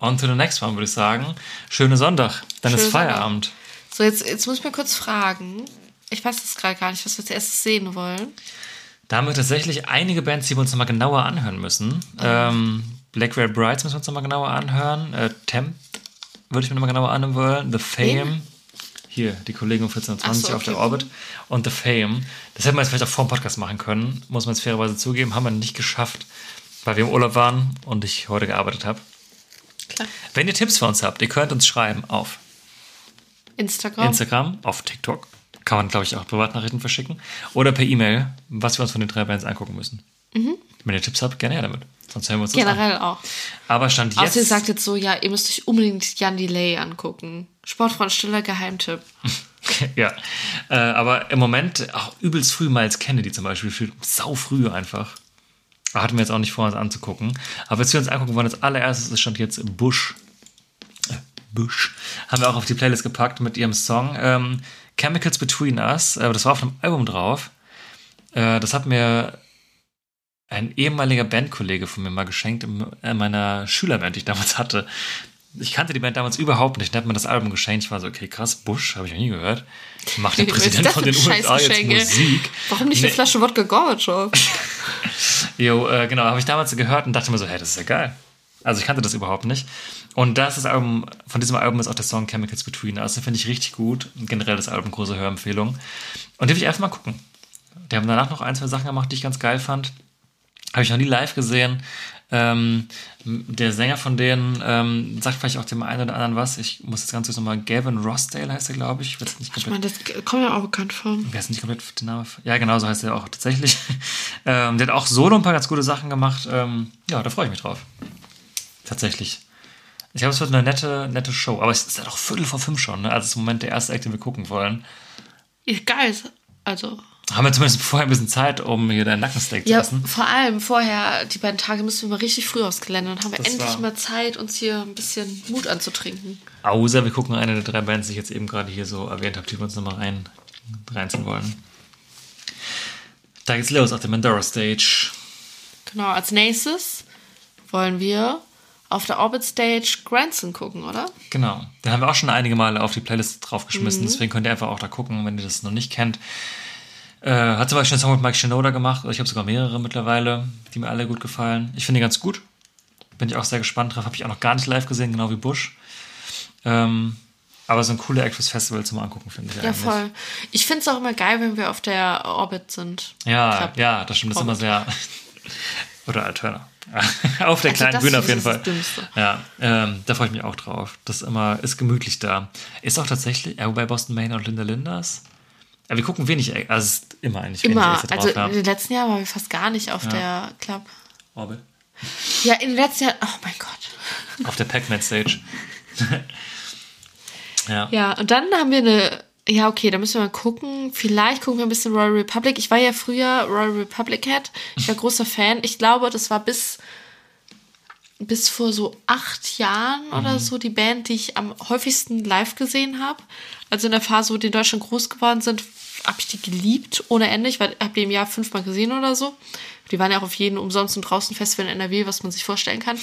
On to the next one, würde ich sagen. Schöne Sonntag. Dann ist Schönen Feierabend. So, jetzt, jetzt muss ich mal kurz fragen. Ich weiß das gerade gar nicht, was wir zuerst sehen wollen. Da haben wir tatsächlich einige Bands, die wir uns nochmal genauer anhören müssen. Ähm, Black Red Brides müssen wir uns nochmal genauer anhören. Äh, Temp würde ich mir nochmal genauer anhören wollen. The Fame. Hier, die Kollegen um 1420 Ach so, auf der. Orbit. Und The Fame. Das hätten wir jetzt vielleicht auch vor dem Podcast machen können. Muss man jetzt fairerweise zugeben. Haben wir nicht geschafft, weil wir im Urlaub waren und ich heute gearbeitet habe. Klar. Wenn ihr Tipps für uns habt, ihr könnt uns schreiben auf Instagram. Instagram, auf TikTok. Kann man, glaube ich, auch Privatnachrichten verschicken. Oder per E-Mail, was wir uns von den drei Bands angucken müssen. Wenn ihr Tipps habt, gerne her damit. Sonst hören wir uns das an. Generell auch. Aber Stand Außer jetzt. ihr sagt jetzt so, ja, ihr müsst euch unbedingt Jan Delay angucken. Sportfreund Stiller Geheimtipp. ja. Äh, aber im Moment auch übelst früh Miles Kennedy zum Beispiel. Für sau früh einfach. Hatten wir jetzt auch nicht vor, uns anzugucken. Aber jetzt wir uns angucken wollen, als allererstes ist stand jetzt Bush. Äh, Bush. Haben wir auch auf die Playlist gepackt mit ihrem Song ähm, Chemicals Between Us. Äh, das war auf einem Album drauf. Äh, das hat mir ein ehemaliger Bandkollege von mir mal geschenkt in in meiner Schülerband, die ich damals hatte. Ich kannte die Band damals überhaupt nicht. Dann hat mir das Album geschenkt. Ich war so, okay, krass, Bush, habe ich noch nie gehört. Macht der Präsident von den USA jetzt? Musik? Warum nicht Nee. eine Flasche Wodka Gorbatschow? Jo, äh, genau, habe ich damals gehört und dachte mir so, hey, das ist ja geil. Also ich kannte das überhaupt nicht. Und das ist das Album, von diesem Album ist auch der Song Chemicals Between Us. Den finde ich richtig gut. Generell das Album, große Hörempfehlung. Und die will ich einfach mal gucken. Die haben danach noch ein, zwei Sachen gemacht, die ich ganz geil fand. Habe ich noch nie live gesehen. Ähm, der Sänger von denen ähm, sagt vielleicht auch dem einen oder anderen was. Ich muss das Ganze nochmal. Gavin Rossdale heißt er, glaube ich. Ich weiß nicht Ich komplett. meine, das kommt ja auch bekannt vor. Wer ist nicht komplett der Name? Ja, genau, so heißt er auch tatsächlich. ähm, der hat auch solo ein paar ganz gute Sachen gemacht. Ähm, ja, da freue ich mich drauf. Tatsächlich. Ich glaube, es wird eine nette, nette Show. Aber es ist ja doch Viertel vor fünf schon, ne? Also es ist im Moment der erste Act, den wir gucken wollen. Ist geil. Also, Haben wir zumindest vorher ein bisschen Zeit, um hier deinen Nackensteak ja, zu essen. vor allem vorher, die beiden Tage müssen wir mal richtig früh aufs Gelände. Dann haben wir Das endlich mal Zeit, uns hier ein bisschen Mut anzutrinken. Außer wir gucken eine der drei Bands, die ich jetzt eben gerade hier so erwähnt habe, die wir uns nochmal rein, reinziehen wollen. Da geht's los auf der Mandora Stage. Genau, als nächstes wollen wir auf der Orbit Stage Grandson gucken, oder? Genau. Den haben wir auch schon einige Male auf die Playlist draufgeschmissen. Deswegen könnt ihr einfach auch da gucken, wenn ihr das noch nicht kennt. Äh, hat zum Beispiel einen Song mit Mike Shinoda gemacht. Ich habe sogar mehrere mittlerweile, die mir alle gut gefallen. Ich finde die ganz gut. Bin ich auch sehr gespannt drauf. Habe ich auch noch gar nicht live gesehen, genau wie Bush. Ähm, aber so ein cooler Act fürs Festival zum Angucken, finde ich Ja, eigentlich. voll. Ich finde es auch immer geil, wenn wir auf der Orbit sind. Ja, Club. ja, das stimmt. Das ist immer sehr. Oder Alterna. auf der Also kleinen Bühne auf jeden das Fall. Ja, ähm, da freue ich mich auch drauf. Das ist immer, ist gemütlich da. Ist auch tatsächlich, ja, wobei Boston Maine und Linda Linders. Ja, wir gucken wenig, also es ist immer eigentlich wenig Immer. Da Also drauf, in den letzten Jahren waren wir fast gar nicht auf der Club. ja. Orbit. Ja, in den letzten Jahren. Oh mein Gott. Auf der Pac-Man Stage. ja. Ja, und dann haben wir eine. Ja, okay, da müssen wir mal gucken. Vielleicht gucken wir ein bisschen Royal Republic. Ich war ja früher Royal Republic Head. Ich war großer Fan. Ich glaube, das war bis, bis vor so acht Jahren oder so die Band, die ich am häufigsten live gesehen habe. Also in der Phase, wo die in Deutschland groß geworden sind, habe ich die geliebt ohne Ende. Ich habe die im Jahr fünfmal gesehen oder so. Die waren ja auch auf jedem umsonst und draußen Festival in NRW, was man sich vorstellen kann.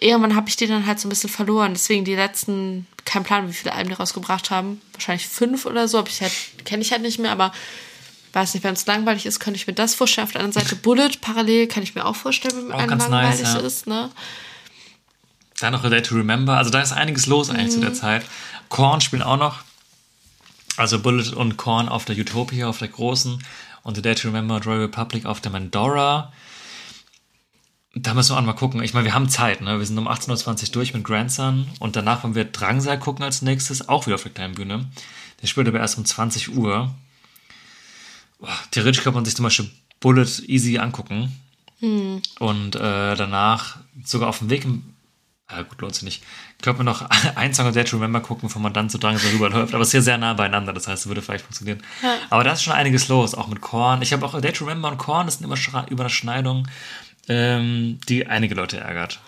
Irgendwann habe ich die dann halt so ein bisschen verloren. Deswegen die letzten, kein Plan, wie viele Alben die rausgebracht haben. Wahrscheinlich fünf oder so. Halt, kenne ich halt nicht mehr, aber weiß nicht, wenn es langweilig ist, könnte ich mir das vorstellen. Auf der anderen Seite Bullet parallel kann ich mir auch vorstellen, wenn Auch einem langweilig nice, ja. ist, ne? Dann noch A Day to Remember. Also da ist einiges los eigentlich zu der Zeit. Korn spielen auch noch. Also Bullet und Korn auf der Utopia, auf der großen. Und A Day to Remember Royal Republic auf der Mandora. Da müssen wir auch mal gucken. Ich meine, wir haben Zeit, ne? Wir sind um 18.20 Uhr durch mit Grandson. Und danach wollen wir Drangsal gucken als nächstes. Auch wieder auf der kleinen Bühne. Der spielt aber erst um 20 Uhr. theoretisch könnte man sich zum Beispiel Bullet easy angucken. Hm. Und äh, danach sogar auf dem Weg. Ja, gut, lohnt sich nicht. Könnte man noch ein Song of Day to Remember gucken, bevor man dann zu Drangsal rüberläuft. Aber es ist ja sehr nah beieinander, das heißt, es würde vielleicht funktionieren. Aber da ist schon einiges los, auch mit Korn. Ich habe auch Day to Remember und Korn, das sind immer Überschneidungen, ähm, die einige Leute ärgert.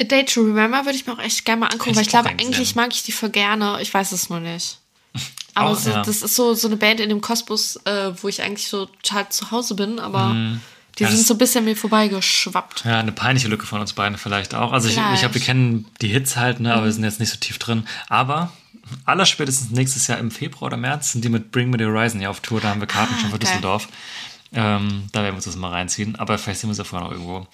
A Day to Remember würde ich mir auch echt gerne mal angucken, Hätte weil ich ich glaube, eigentlich mag ich die voll gerne. Ich weiß es nur nicht. Aber Auch, so, ja. das ist so, so eine Band in dem Kosmos, äh, wo ich eigentlich so total zu Hause bin, aber die Mhm. Ja, sind so ein bisschen mir vorbeigeschwappt. Ja, eine peinliche Lücke von uns beiden vielleicht auch. Also ich, ich Vielleicht. glaube, wir kennen die Hits halt, ne, aber wir sind jetzt nicht so tief drin. Aber allerspätestens nächstes Jahr im Februar oder März sind die mit Bring Me the Horizon ja auf Tour. Da haben wir Karten schon für geil. Düsseldorf. Ähm, da werden wir uns das mal reinziehen. Aber vielleicht sehen wir es ja vorher noch irgendwo.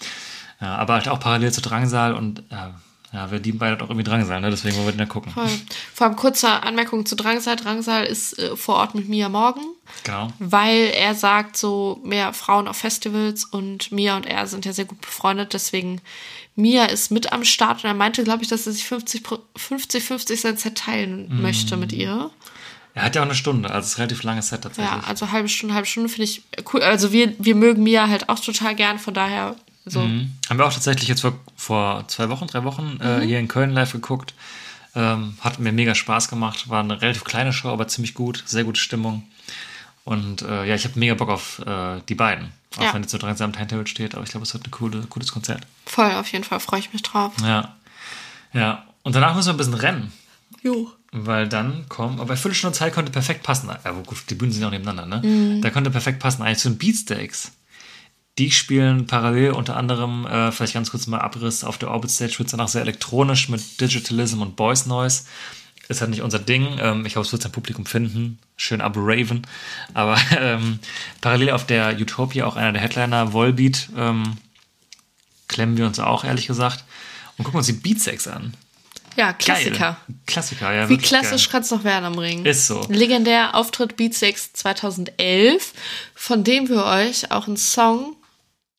Ja, aber halt auch parallel zu Drangsal und ja, ja wir lieben beide auch irgendwie Drangsal, ne? deswegen wollen wir den ja gucken. Voll. Vor allem kurze Anmerkung zu Drangsal. Drangsal ist äh, vor Ort mit Mia morgen, Genau. weil er sagt, so mehr Frauen auf Festivals und Mia und er sind ja sehr gut befreundet. Deswegen, Mia ist mit am Start und er meinte, glaube ich, dass er sich 50, pro- 50, 50 sein Set teilen Mhm. möchte mit ihr. Er hat ja auch eine Stunde, also es ist ein relativ langes Set tatsächlich. Ja, also halbe Stunde, halbe Stunde finde ich cool. Also wir, wir mögen Mia halt auch total gern, von daher so. Mhm. Haben wir auch tatsächlich jetzt vor, vor zwei Wochen, drei Wochen äh, hier in Köln live geguckt. Ähm, hat mir mega Spaß gemacht. War eine relativ kleine Show, aber ziemlich gut. Sehr gute Stimmung. Und äh, ja, ich habe mega Bock auf äh, die beiden. Auch Ja. wenn jetzt so direkt am Timetable steht. Aber ich glaube, es wird ein coole, cooles Konzert. Voll, auf jeden Fall freue ich mich drauf. Ja. Ja. Und danach müssen wir ein bisschen rennen. Jo. Weil dann kommen, aber Viertelstunde Zeit konnte perfekt passen. Ja, gut, die Bühnen sind ja auch nebeneinander, ne? Mhm. Da konnte perfekt passen. Eigentlich zu den Beatsteaks. Die spielen parallel unter anderem, äh, vielleicht ganz kurz mal Abriss, auf der Orbit Stage wird es danach sehr elektronisch mit Digitalism und Voice Noise. Ist halt nicht unser Ding. Ähm, ich hoffe, es wird sein Publikum finden. Schön Abu Raven. Aber ähm, parallel auf der Utopia auch einer der Headliner, Volbeat, ähm, klemmen wir uns auch, ehrlich gesagt. Und gucken uns die Beatsteaks an. Ja, Klassiker. Geil. Klassiker, ja. Wie klassisch kann es noch werden am Ring? Ist so. Legendär Auftritt Beatsex 2011, von dem wir euch auch einen Song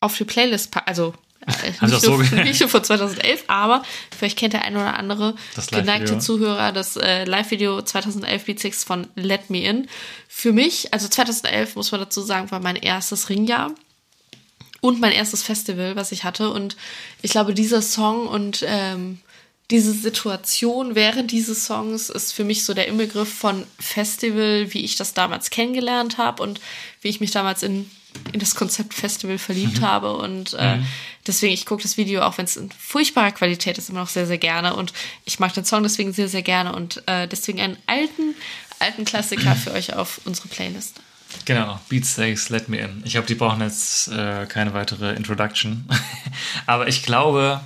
auf die Playlist packen. Also äh, Sie nicht, nur, so nicht nur von 2011, aber vielleicht kennt der ein oder andere geneigte Zuhörer das äh, Live-Video 2011 Beatsex von Let Me In. Für mich, also 2011 muss man dazu sagen, war mein erstes Ringjahr und mein erstes Festival, was ich hatte. Und ich glaube, dieser Song und ähm, diese Situation während dieses Songs ist für mich so der Inbegriff von Festival, wie ich das damals kennengelernt habe und wie ich mich damals in, in das Konzept Festival verliebt habe. Und äh, deswegen, ich gucke das Video, auch wenn es in furchtbarer Qualität ist, immer noch sehr, sehr gerne. Und ich mag den Song deswegen sehr, sehr gerne. Und äh, deswegen einen alten, alten Klassiker für euch auf unsere Playlist. Genau, Beatsteaks, Let Me In. Ich glaube, die brauchen jetzt äh, keine weitere Introduction. Aber ich glaube,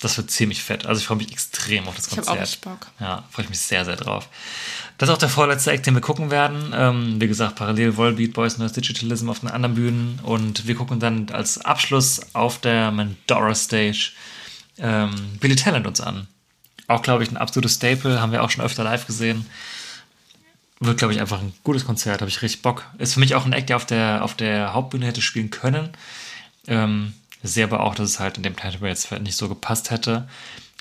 das wird ziemlich fett. Also ich freue mich extrem auf das Ich Konzert. auch richtig Bock. Ja, freue ich mich sehr, sehr drauf. Das ist auch der vorletzte Act, den wir gucken werden. Ähm, wie gesagt, parallel Volbeat, Boys Noise Digitalism auf den anderen Bühnen. Und wir gucken dann als Abschluss auf der Mandora Stage ähm, Billy Talent uns an. Auch, glaube ich, ein absolutes Staple. Haben wir auch schon öfter live gesehen. Wird, glaube ich, einfach ein gutes Konzert. Habe ich richtig Bock. Ist für mich auch ein Act, der auf der, auf der Hauptbühne hätte spielen können. Ähm, sehe aber auch, dass es halt in dem Title jetzt nicht so gepasst hätte.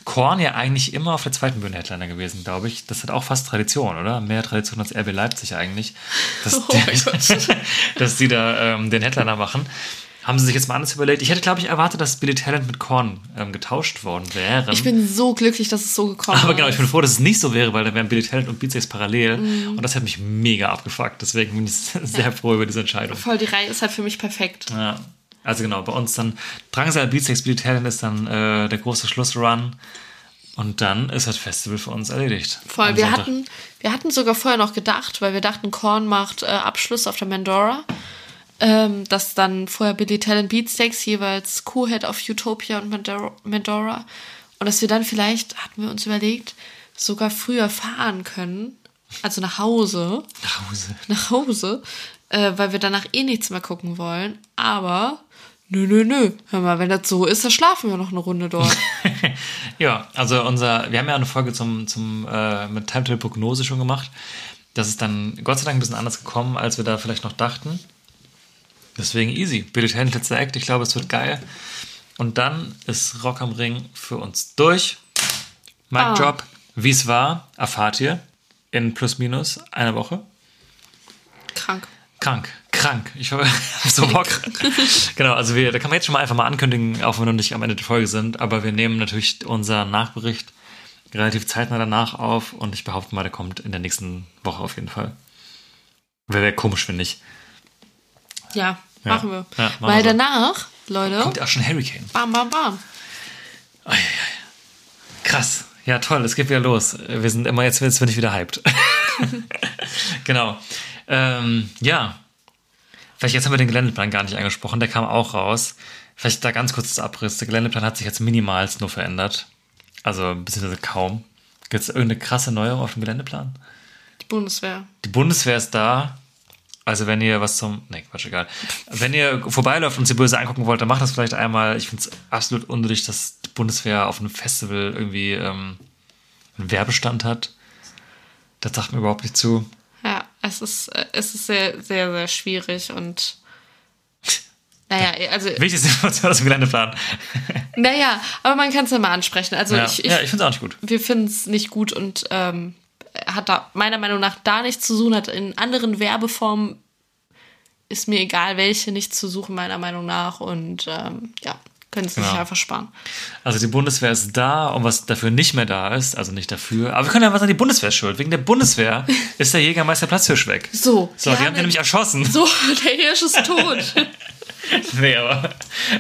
Korn ja eigentlich immer auf der zweiten Bühne Headliner gewesen, glaube ich. Das hat auch fast Tradition, oder? Mehr Tradition als RB Leipzig eigentlich. Dass, Oh Gott. dass die da ähm, den Headliner machen. Haben sie sich jetzt mal anders überlegt. Ich hätte, glaube ich, erwartet, dass Billy Talent mit Korn ähm, getauscht worden wären. Ich bin so glücklich, dass es so gekommen Aber genau, ich ist. bin froh, dass es nicht so wäre, weil da wären Billy Talent und Beatsex parallel. Mhm. Und das hat mich mega abgefuckt. Deswegen bin ich sehr froh über diese Entscheidung. Voll, die Reihe ist halt für mich perfekt. Ja. Also genau, bei uns dann Drangsal Beatsex Billy Talent ist dann äh, der große Schlussrun. Und dann ist das Festival für uns erledigt. Voll, wir Sonntag. hatten, wir hatten sogar vorher noch gedacht, weil wir dachten, Korn macht äh, Abschluss auf der Mandora. Ähm, dass dann vorher Billy Talent Beatsteaks jeweils Co-Head auf Utopia und Mandora. Und dass wir dann vielleicht, hatten wir uns überlegt, sogar früher fahren können. Also nach Hause. nach Hause. Nach Hause. Äh, weil wir danach eh nichts mehr gucken wollen. Aber nö, nö, nö. Hör mal, wenn das so ist, dann schlafen wir noch eine Runde dort. Ja, also unser, wir haben ja eine Folge zum, zum äh, mit Timetable-Prognose schon gemacht. Das ist dann Gott sei Dank ein bisschen anders gekommen, als wir da vielleicht noch dachten. Deswegen easy. Billy Talent, letzter Act. Ich glaube, es wird geil. Und dann ist Rock am Ring für uns durch. Mic Ah. Drop. Wie es war, erfahrt ihr in plus minus einer Woche. Krank. Krank. krank. Ich habe so Bock. genau, also wir, da kann man jetzt schon mal einfach mal ankündigen, auch wenn wir noch nicht am Ende der Folge sind, aber wir nehmen natürlich unseren Nachbericht relativ zeitnah danach auf und ich behaupte mal, der kommt in der nächsten Woche auf jeden Fall. Wäre wär komisch, wenn nicht. Ja, Ja. machen wir. Ja, machen Weil wir so. danach, Leute, Kommt ja auch schon Hurricane. bam, bam, bam. Krass. Ja, toll, es geht wieder los. Wir sind immer jetzt, jetzt bin ich wieder hyped. genau. Ähm, ja. Vielleicht jetzt haben wir den Geländeplan gar nicht angesprochen, der kam auch raus. Vielleicht da ganz kurz das Abriss. Der Geländeplan hat sich jetzt minimalst nur verändert. Also beziehungsweise kaum. Gibt es irgendeine krasse Neuerung auf dem Geländeplan? Die Bundeswehr. Die Bundeswehr ist da. Also wenn ihr was zum... Ne, Quatsch, egal. Wenn ihr vorbeiläuft und sie böse angucken wollt, dann macht das vielleicht einmal. Ich finde es absolut unnötig, dass die Bundeswehr auf einem Festival irgendwie ähm, einen Werbestand hat. Das sagt mir überhaupt nicht zu. Ja, es ist, äh, es ist sehr, sehr, sehr schwierig und naja, also, Wichtigste Information aus dem Geländeplan. naja, aber man kann es ja mal ansprechen. Also Ja, ich, ich, ja, ich finde es auch nicht gut. wir finden es nicht gut und ähm, hat da meiner Meinung nach da nichts zu tun, hat in anderen Werbeformen ist mir egal welche nichts zu suchen, meiner Meinung nach. Und ähm, ja, können sie sich Genau. einfach sparen. Also die Bundeswehr ist da und was dafür nicht mehr da ist, also nicht dafür, aber wir können ja mal sagen, die Bundeswehr ist schuld. Wegen der Bundeswehr ist der Jägermeister Platzhirsch weg. So, So, die haben den nämlich erschossen. So, der Hirsch ist tot. Nee, aber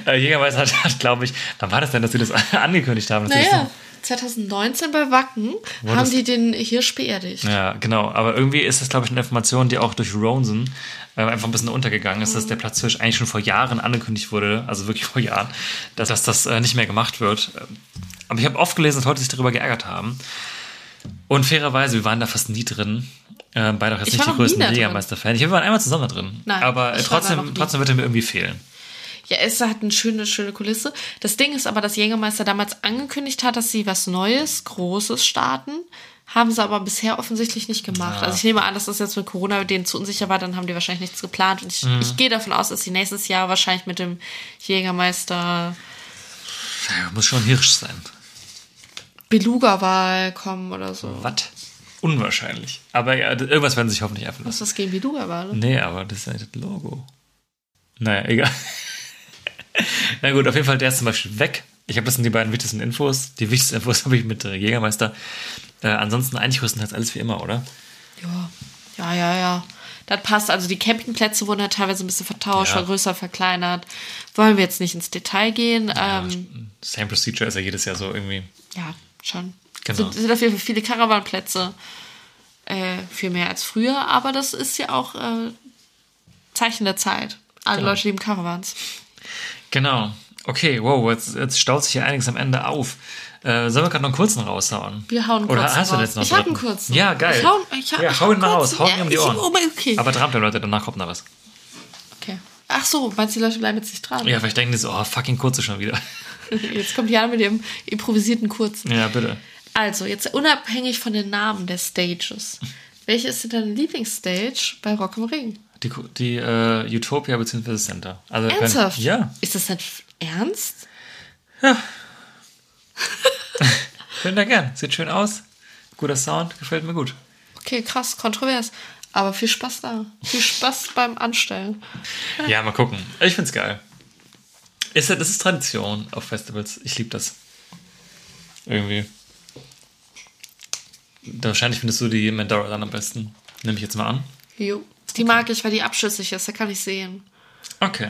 äh, Jägermeister hat, hat glaube ich, wann war das denn, dass sie das angekündigt haben? dass naja, 2019 bei Wacken Wo haben die den Hirsch beerdigt. ja, genau. Aber irgendwie ist das, glaube ich, eine Information, die auch durch Ronson äh, einfach ein bisschen untergegangen ist, dass der Platzhirsch eigentlich schon vor Jahren angekündigt wurde, also wirklich vor Jahren, dass, dass das äh, nicht mehr gemacht wird. Ähm, Aber ich habe oft gelesen, dass Leute sich darüber geärgert haben. Und fairerweise, wir waren da fast nie drin. Äh, beide auch jetzt Ich nicht war die größten da drin. Jägermeister-Fans. Wir waren einmal zusammen drin. Nein, aber äh, ich war trotzdem, trotzdem wird er mir irgendwie fehlen. Ja, es hat eine schöne, schöne Kulisse. Das Ding ist aber, dass Jägermeister damals angekündigt hat, dass sie was Neues, Großes starten. Haben sie aber bisher offensichtlich nicht gemacht. Also ich nehme an, dass das jetzt mit Corona denen zu unsicher war, dann haben die wahrscheinlich nichts geplant. Und ich, Mhm. ich gehe davon aus, dass sie nächstes Jahr wahrscheinlich mit dem Jägermeister Ja, muss schon Hirsch sein. Beluga-Wahl kommen oder so. Was? Unwahrscheinlich. Aber ja, irgendwas werden sie sich hoffentlich einfach Was lassen. ist das gegen Beluga-Wahl? Nee, aber das ist ja das Logo. Naja, egal. Na gut, auf jeden Fall, der ist zum Beispiel weg. Ich habe das sind die beiden wichtigsten Infos. Die wichtigsten Infos habe ich mit äh, Jägermeister. Äh, ansonsten eigentlich größtenteils alles wie immer, oder? Ja, ja, ja, ja. Das passt. Also die Campingplätze wurden ja teilweise ein bisschen vertauscht, Ja. vergrößert, verkleinert. Wollen wir jetzt nicht ins Detail gehen. Ähm, Same Procedure ist ja jedes Jahr so irgendwie. ja, schon. Genau. Sind, sind auf jeden Fall viele Caravanplätze. Äh, viel mehr als früher, aber das ist ja auch äh, Zeichen der Zeit. Alle Genau. Leute lieben Caravans. Genau. Okay, wow, jetzt, jetzt staut sich hier einiges am Ende auf. Äh, sollen wir gerade noch einen kurzen raushauen? Wir hauen einen Oder kurzen hast du raus. jetzt noch Ich hab dritten? einen kurzen. Ja, geil. Ich hau, ich hau, ja, hau ihn mal raus. Hau ihn um die Ohren. Ich, oh, okay. Aber trampeln, Leute, danach kommt noch was. okay. Ach so, meinst du, die Leute bleiben jetzt nicht dran? Ja, vielleicht denken die so, oh, fucking kurze schon wieder. Jetzt kommt Jana mit ihrem improvisierten kurzen. Ja, bitte. Also, jetzt unabhängig von den Namen der Stages. Welche ist denn deine Lieblingsstage bei Rock am Ring? Die, die äh, Utopia bzw. Center. Also, wenn- Ernsthaft? Ja. Ist das nicht ernst? Bin da gern. Sieht schön aus. Guter Sound, gefällt mir gut. Okay, krass, kontrovers. Aber viel Spaß da. Viel Spaß beim Anstellen. Ja, mal gucken. Ich find's geil. Ist, das ist Tradition auf Festivals. Ich liebe das. Irgendwie. Wahrscheinlich findest du die Mandora dann am besten. Nehme ich jetzt mal an. Jo. Die mag ich, weil die abschüssig ist. Da kann ich sehen. Okay.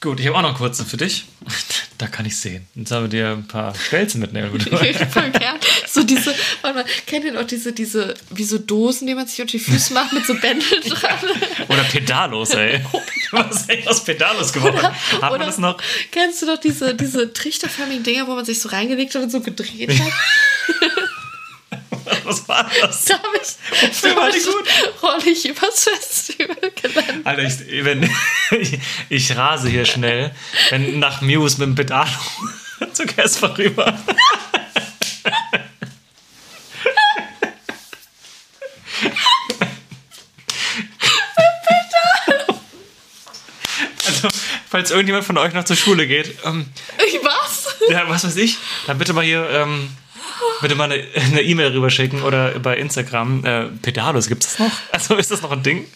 Gut, ich habe auch noch einen kurzen für dich. Da kann ich sehen. Jetzt haben wir dir ein paar Stelzen mitnehmen. Voll gern. So diese, warte mal, kennt ihr noch diese, diese, wie so Dosen, die man sich unter die Füße macht mit so Bändeln dran? Oder Pedalos, ey. Du hast echt aus Pedalos geworden. Hat man Oder das noch? Kennst du doch diese, diese trichterförmigen Dinger, wo man sich so reingelegt hat und so gedreht hat? Was war das? Da habe ich, Wofür war gut? rolle ich übers Festival gelandet. Alter, ich, wenn, ich, ich rase hier schnell, wenn nach Muse mit dem Pedalo zu Casper rüber. Also, falls irgendjemand von euch noch zur Schule geht, ähm, Ich was? ja, was weiß ich, dann bitte mal hier ähm, Bitte mal eine E-Mail rüberschicken oder bei Instagram. Äh, Pedalos, gibt es das noch? Also ist das noch ein Ding?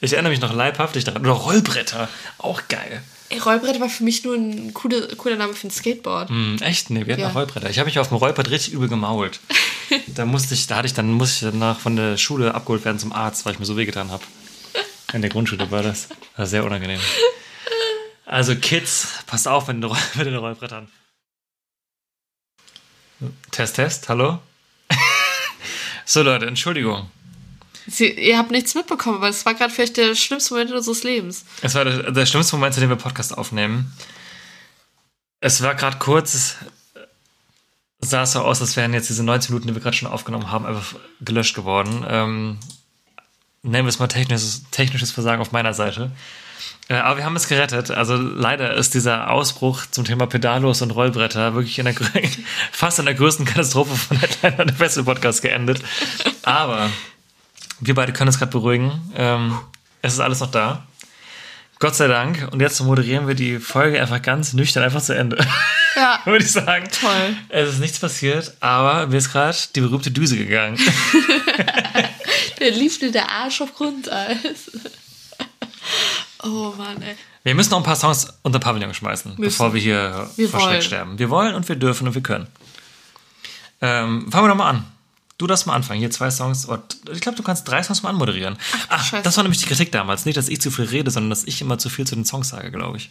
Ich erinnere mich noch leibhaftig daran. Oder Rollbretter, auch geil. Ey, Rollbrett war für mich nur ein cooler, cooler Name für ein Skateboard. Hm, echt? Nee, wir hatten Ja. Rollbretter. Ich habe mich auf dem Rollbrett richtig übel gemault. da musste ich, da hatte ich, dann musste ich danach von der Schule abgeholt werden zum Arzt, weil ich mir so wehgetan habe. In der Grundschule war das. War sehr unangenehm. Also Kids, passt auf mit den, Roll mit den Rollbrettern. Test, Test, hallo? so Leute, Entschuldigung. Sie, ihr habt nichts mitbekommen, aber es war gerade vielleicht der schlimmste Moment unseres Lebens. Es war der, der schlimmste Moment, zu dem wir Podcast aufnehmen. Es war gerade kurz, es sah so aus, als wären jetzt diese 90 Minuten, die wir gerade schon aufgenommen haben, einfach gelöscht geworden. Ähm, nennen wir es mal technisches, technisches Versagen auf meiner Seite. Äh, aber wir haben es gerettet. Also leider ist dieser Ausbruch zum Thema Pedalos und Rollbretter wirklich in der, fast in der größten Katastrophe von Headliner der Festival Podcast geendet. Aber wir beide können es gerade beruhigen. Ähm, es ist alles noch da. Gott sei Dank. Und jetzt moderieren wir die Folge einfach ganz nüchtern einfach zu Ende. Ja. Würde ich sagen. Toll. Es ist nichts passiert, aber mir ist gerade die berühmte Düse gegangen. Der lief dir der Arsch auf Grundeis. Oh Mann, ey. Wir müssen noch ein paar Songs unter Pavillon schmeißen, bevor wir hier Wir vor Schreck sterben. Wir wollen und wir dürfen und wir können. Ähm, fangen wir doch mal an. Du darfst mal anfangen. Hier zwei Songs. Ich glaube, du kannst drei Songs mal anmoderieren. Ach, Scheiße. das war nämlich die Kritik damals. Nicht, dass ich zu viel rede, sondern dass ich immer zu viel zu den Songs sage, glaube ich.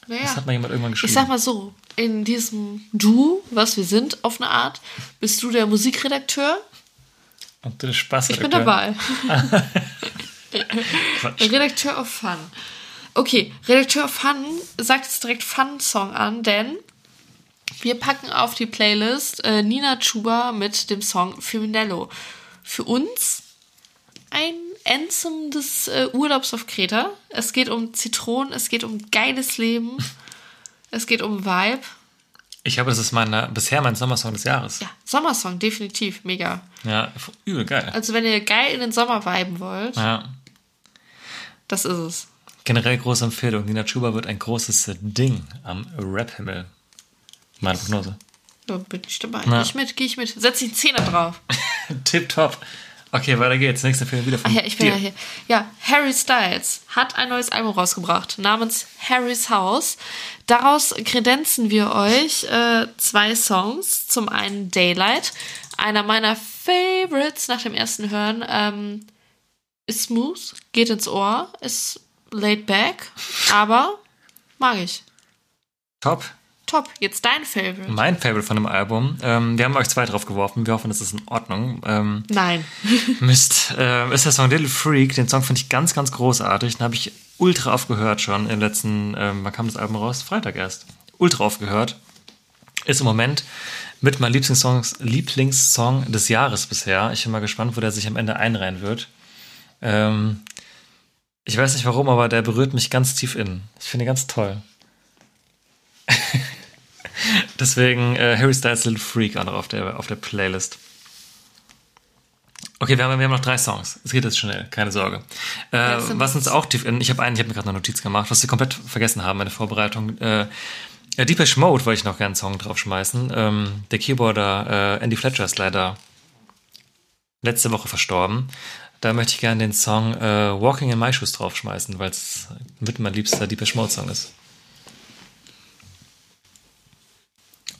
Das Naja. hat mal jemand irgendwann geschrieben. Ich sag mal so, in diesem Du, was wir sind, auf eine Art, bist du der Musikredakteur. Und du Spaß Ich bin dabei. Redakteur of Fun. Okay, Redakteur of Fun sagt jetzt direkt Fun-Song an, denn wir packen auf die Playlist äh, Nina Chuba mit dem Song Firminello. Für uns ein Anthem des äh, Urlaubs auf Kreta. Es geht um Zitronen, es geht um geiles Leben, es geht um Vibe. Ich habe, das ist meine, bisher mein Sommersong des Jahres. Ja, Sommersong, definitiv, mega. Ja, übel geil. Also wenn ihr geil in den Sommer viben wollt, Ja. Das ist es. Generell große Empfehlung. Nina Chuba wird ein großes Ding am Rap-Himmel. Meine Prognose. Da bin ich dabei. Ja. Geh ich mit, geh ich mit. Setz die Zähne drauf. Tipptopp. Okay, weiter geht's. Nächste Film wieder von Ach ja, ich bin dir. ja hier. Ja, Harry Styles hat ein neues Album rausgebracht namens Harry's House. Daraus kredenzen wir euch äh, zwei Songs. Zum einen Daylight, einer meiner Favorites nach dem ersten Hören. Ähm, ist smooth, geht ins Ohr, ist laid back, aber mag ich. Top. Top, jetzt dein Favorite. Mein Favorite von dem Album. Ähm, wir haben euch zwei drauf geworfen. Wir hoffen, das ist in Ordnung. Ähm, Nein. Mist. Äh, ist der Song Little Freak. Den Song finde ich ganz, ganz großartig. Den habe ich ultra oft gehört schon im letzten, ähm, wann kam das Album raus? Freitag erst. Ultra oft gehört. Ist im Moment mit meinem Lieblingssong, Lieblingssong des Jahres bisher. Ich bin mal gespannt, wo der sich am Ende einreihen wird. Ähm, ich weiß nicht warum, aber der berührt mich ganz tief innen. Ich finde ihn ganz toll. Deswegen äh, Harry Styles Little Freak auch noch auf der, auf der Playlist. Okay, wir haben, wir haben noch drei Songs. Es geht jetzt schnell, keine Sorge. Äh, was uns auch tief in, ich habe einen, ich habe mir gerade eine Notiz gemacht, was wir komplett vergessen haben, meine Vorbereitung. Äh, ja, Deepesh Mode wollte ich noch gerne einen Song draufschmeißen. Ähm, der Keyboarder äh, Andy Fletcher ist leider letzte Woche verstorben. Da möchte ich gerne den Song äh, Walking in My Shoes draufschmeißen, weil es mit mein liebster Deepesh Mode Song ist.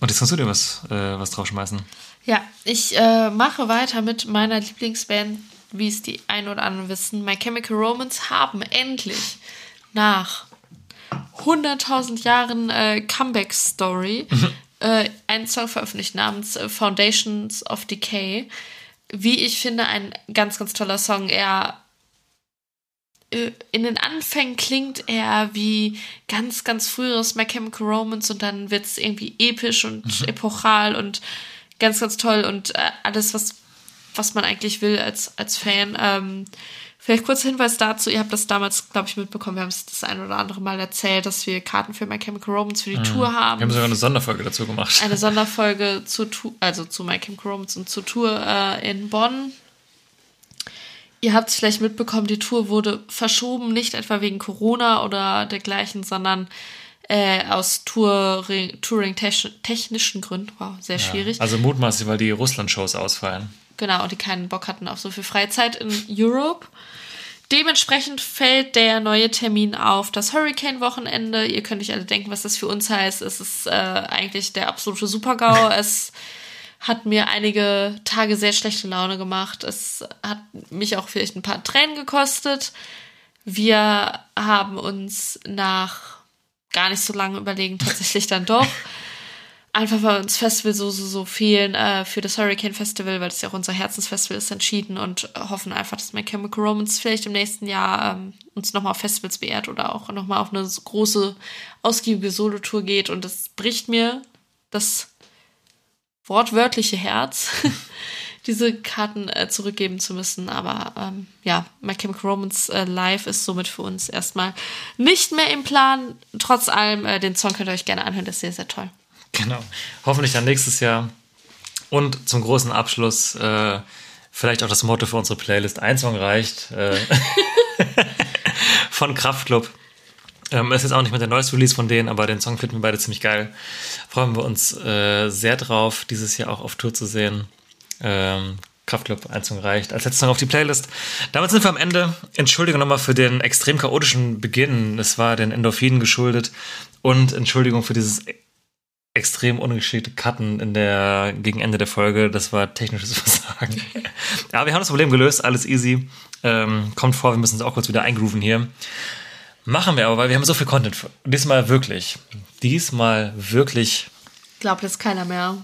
Und jetzt kannst du dir was, äh, was draufschmeißen. Ja, ich äh, mache weiter mit meiner Lieblingsband, wie es die ein oder anderen wissen. My Chemical Romance haben endlich nach 100.000 Jahren äh, Comeback-Story äh, einen Song veröffentlicht namens äh, Foundations of Decay. Wie ich finde, ein ganz, ganz toller Song. Er äh, in den Anfängen klingt er wie ganz, ganz früheres My Chemical Romance und dann wird es irgendwie episch und epochal und ganz, ganz toll und äh, alles, was, was man eigentlich will als, als Fan. Ähm, vielleicht kurz Hinweis dazu, ihr habt das damals, glaube ich, mitbekommen, wir haben es das ein oder andere Mal erzählt, dass wir Karten für My Chemical Romance für die Tour haben Wir haben sogar eine Sonderfolge dazu gemacht. eine Sonderfolge Tour, also zu My Chemical Romance und zur Tour äh, in Bonn. Ihr habt es vielleicht mitbekommen, die Tour wurde verschoben, nicht etwa wegen Corona oder dergleichen, sondern Äh, aus Touring, Touring-technischen Gründen. Wow, sehr schwierig. Also mutmaßlich, weil die Russland-Shows ausfallen. Genau, und die keinen Bock hatten auf so viel Freizeit in Europe. Dementsprechend fällt der neue Termin auf das Hurricane-Wochenende. Ihr könnt euch alle denken, was das für uns heißt. Es ist äh, eigentlich der absolute Supergau. es hat mir einige Tage sehr schlechte Laune gemacht. Es hat mich auch vielleicht ein paar Tränen gekostet. Wir haben uns nach gar nicht so lange überlegen tatsächlich dann doch einfach weil uns Festival so, so, so fehlen äh, für das Hurricane Festival, weil das ja auch unser Herzensfestival ist, entschieden und hoffen einfach, dass My Chemical Romance vielleicht im nächsten Jahr ähm, uns nochmal auf Festivals beehrt oder auch nochmal auf eine große, ausgiebige Solotour geht und das bricht mir das wortwörtliche Herz, diese Karten äh, zurückgeben zu müssen. Aber ähm, ja, My Chemical Romance äh, Live ist somit für uns erstmal nicht mehr im Plan. Trotz allem, äh, den Song könnt ihr euch gerne anhören, das ist sehr, sehr toll. Genau. Hoffentlich dann nächstes Jahr. Und zum großen Abschluss äh, vielleicht auch das Motto für unsere Playlist. Ein Song reicht. Äh, von Kraftklub. Ähm, ist jetzt auch nicht mehr der neueste Release von denen, aber den Song finden wir beide ziemlich geil. Freuen wir uns äh, sehr drauf, dieses Jahr auch auf Tour zu sehen. Ähm, Kraftclub, ein Song reicht. Als letzter Song auf die Playlist. Damit sind wir am Ende. Entschuldigung nochmal für den extrem chaotischen Beginn. Es war den Endorphinen geschuldet. Und Entschuldigung für dieses extrem ungeschickte Cutten in der, gegen Ende der Folge. Das war technisches Versagen. ja, wir haben das Problem gelöst. Alles easy. Ähm, kommt vor, wir müssen uns auch kurz wieder eingrooven hier. Machen wir aber, weil wir haben so viel Content. Diesmal wirklich. Diesmal wirklich. Glaubt jetzt keiner mehr.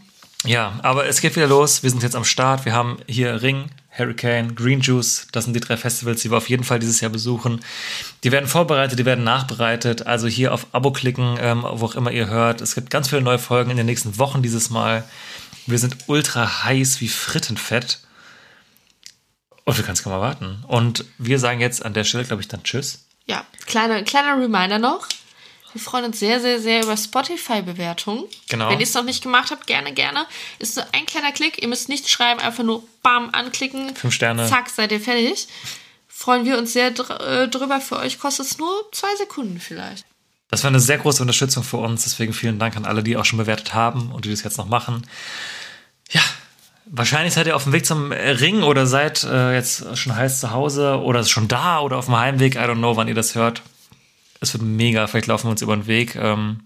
Ja, aber es geht wieder los. Wir sind jetzt am Start. Wir haben hier Ring, Hurricane, Green Juice. Das sind die drei Festivals, die wir auf jeden Fall dieses Jahr besuchen. Die werden vorbereitet, die werden nachbereitet. Also hier auf Abo klicken, ähm, wo auch immer ihr hört. Es gibt ganz viele neue Folgen in den nächsten Wochen dieses Mal. Wir sind ultra heiß wie Frittenfett. Und wir können es kaum erwarten. Und wir sagen jetzt an der Stelle, glaube ich, dann Tschüss. Ja, kleiner, kleiner Reminder noch. Wir freuen uns sehr, sehr, sehr über Spotify-Bewertungen. Genau. Wenn ihr es noch nicht gemacht habt, gerne, gerne. Ist so ein kleiner Klick. Ihr müsst nicht schreiben, einfach nur bam, anklicken. Fünf Sterne. Zack, seid ihr fertig. Freuen wir uns sehr dr äh, drüber. Für euch kostet es nur zwei Sekunden vielleicht. Das war eine sehr große Unterstützung für uns. Deswegen vielen Dank an alle, die auch schon bewertet haben und die das jetzt noch machen. Ja, wahrscheinlich seid ihr auf dem Weg zum Ring oder seid äh, jetzt schon heiß zu Hause oder schon da oder auf dem Heimweg. I don't know, wann ihr das hört. Es wird mega. Vielleicht laufen wir uns über den Weg. Ähm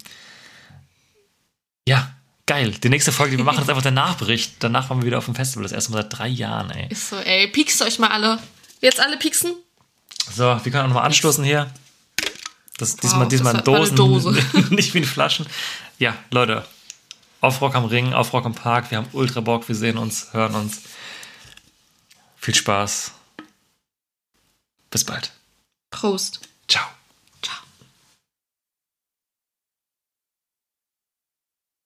ja, geil. Die nächste Folge, die wir machen, ist einfach der Nachbericht. Danach waren wir wieder auf dem Festival. Das erste Mal seit drei Jahren, ey. Ist so, ey. Piekst euch mal alle. Jetzt alle pieksen? So, wir können auch nochmal anstoßen hier. Das, diesmal Wow, diesmal das in war eine Dosen, Dose. nicht wie in Flaschen. Ja, Leute, auf Rock am Ring, auf Rock am Park. Wir haben ultra Bock, wir sehen uns, hören uns. Viel Spaß. Bis bald. Prost.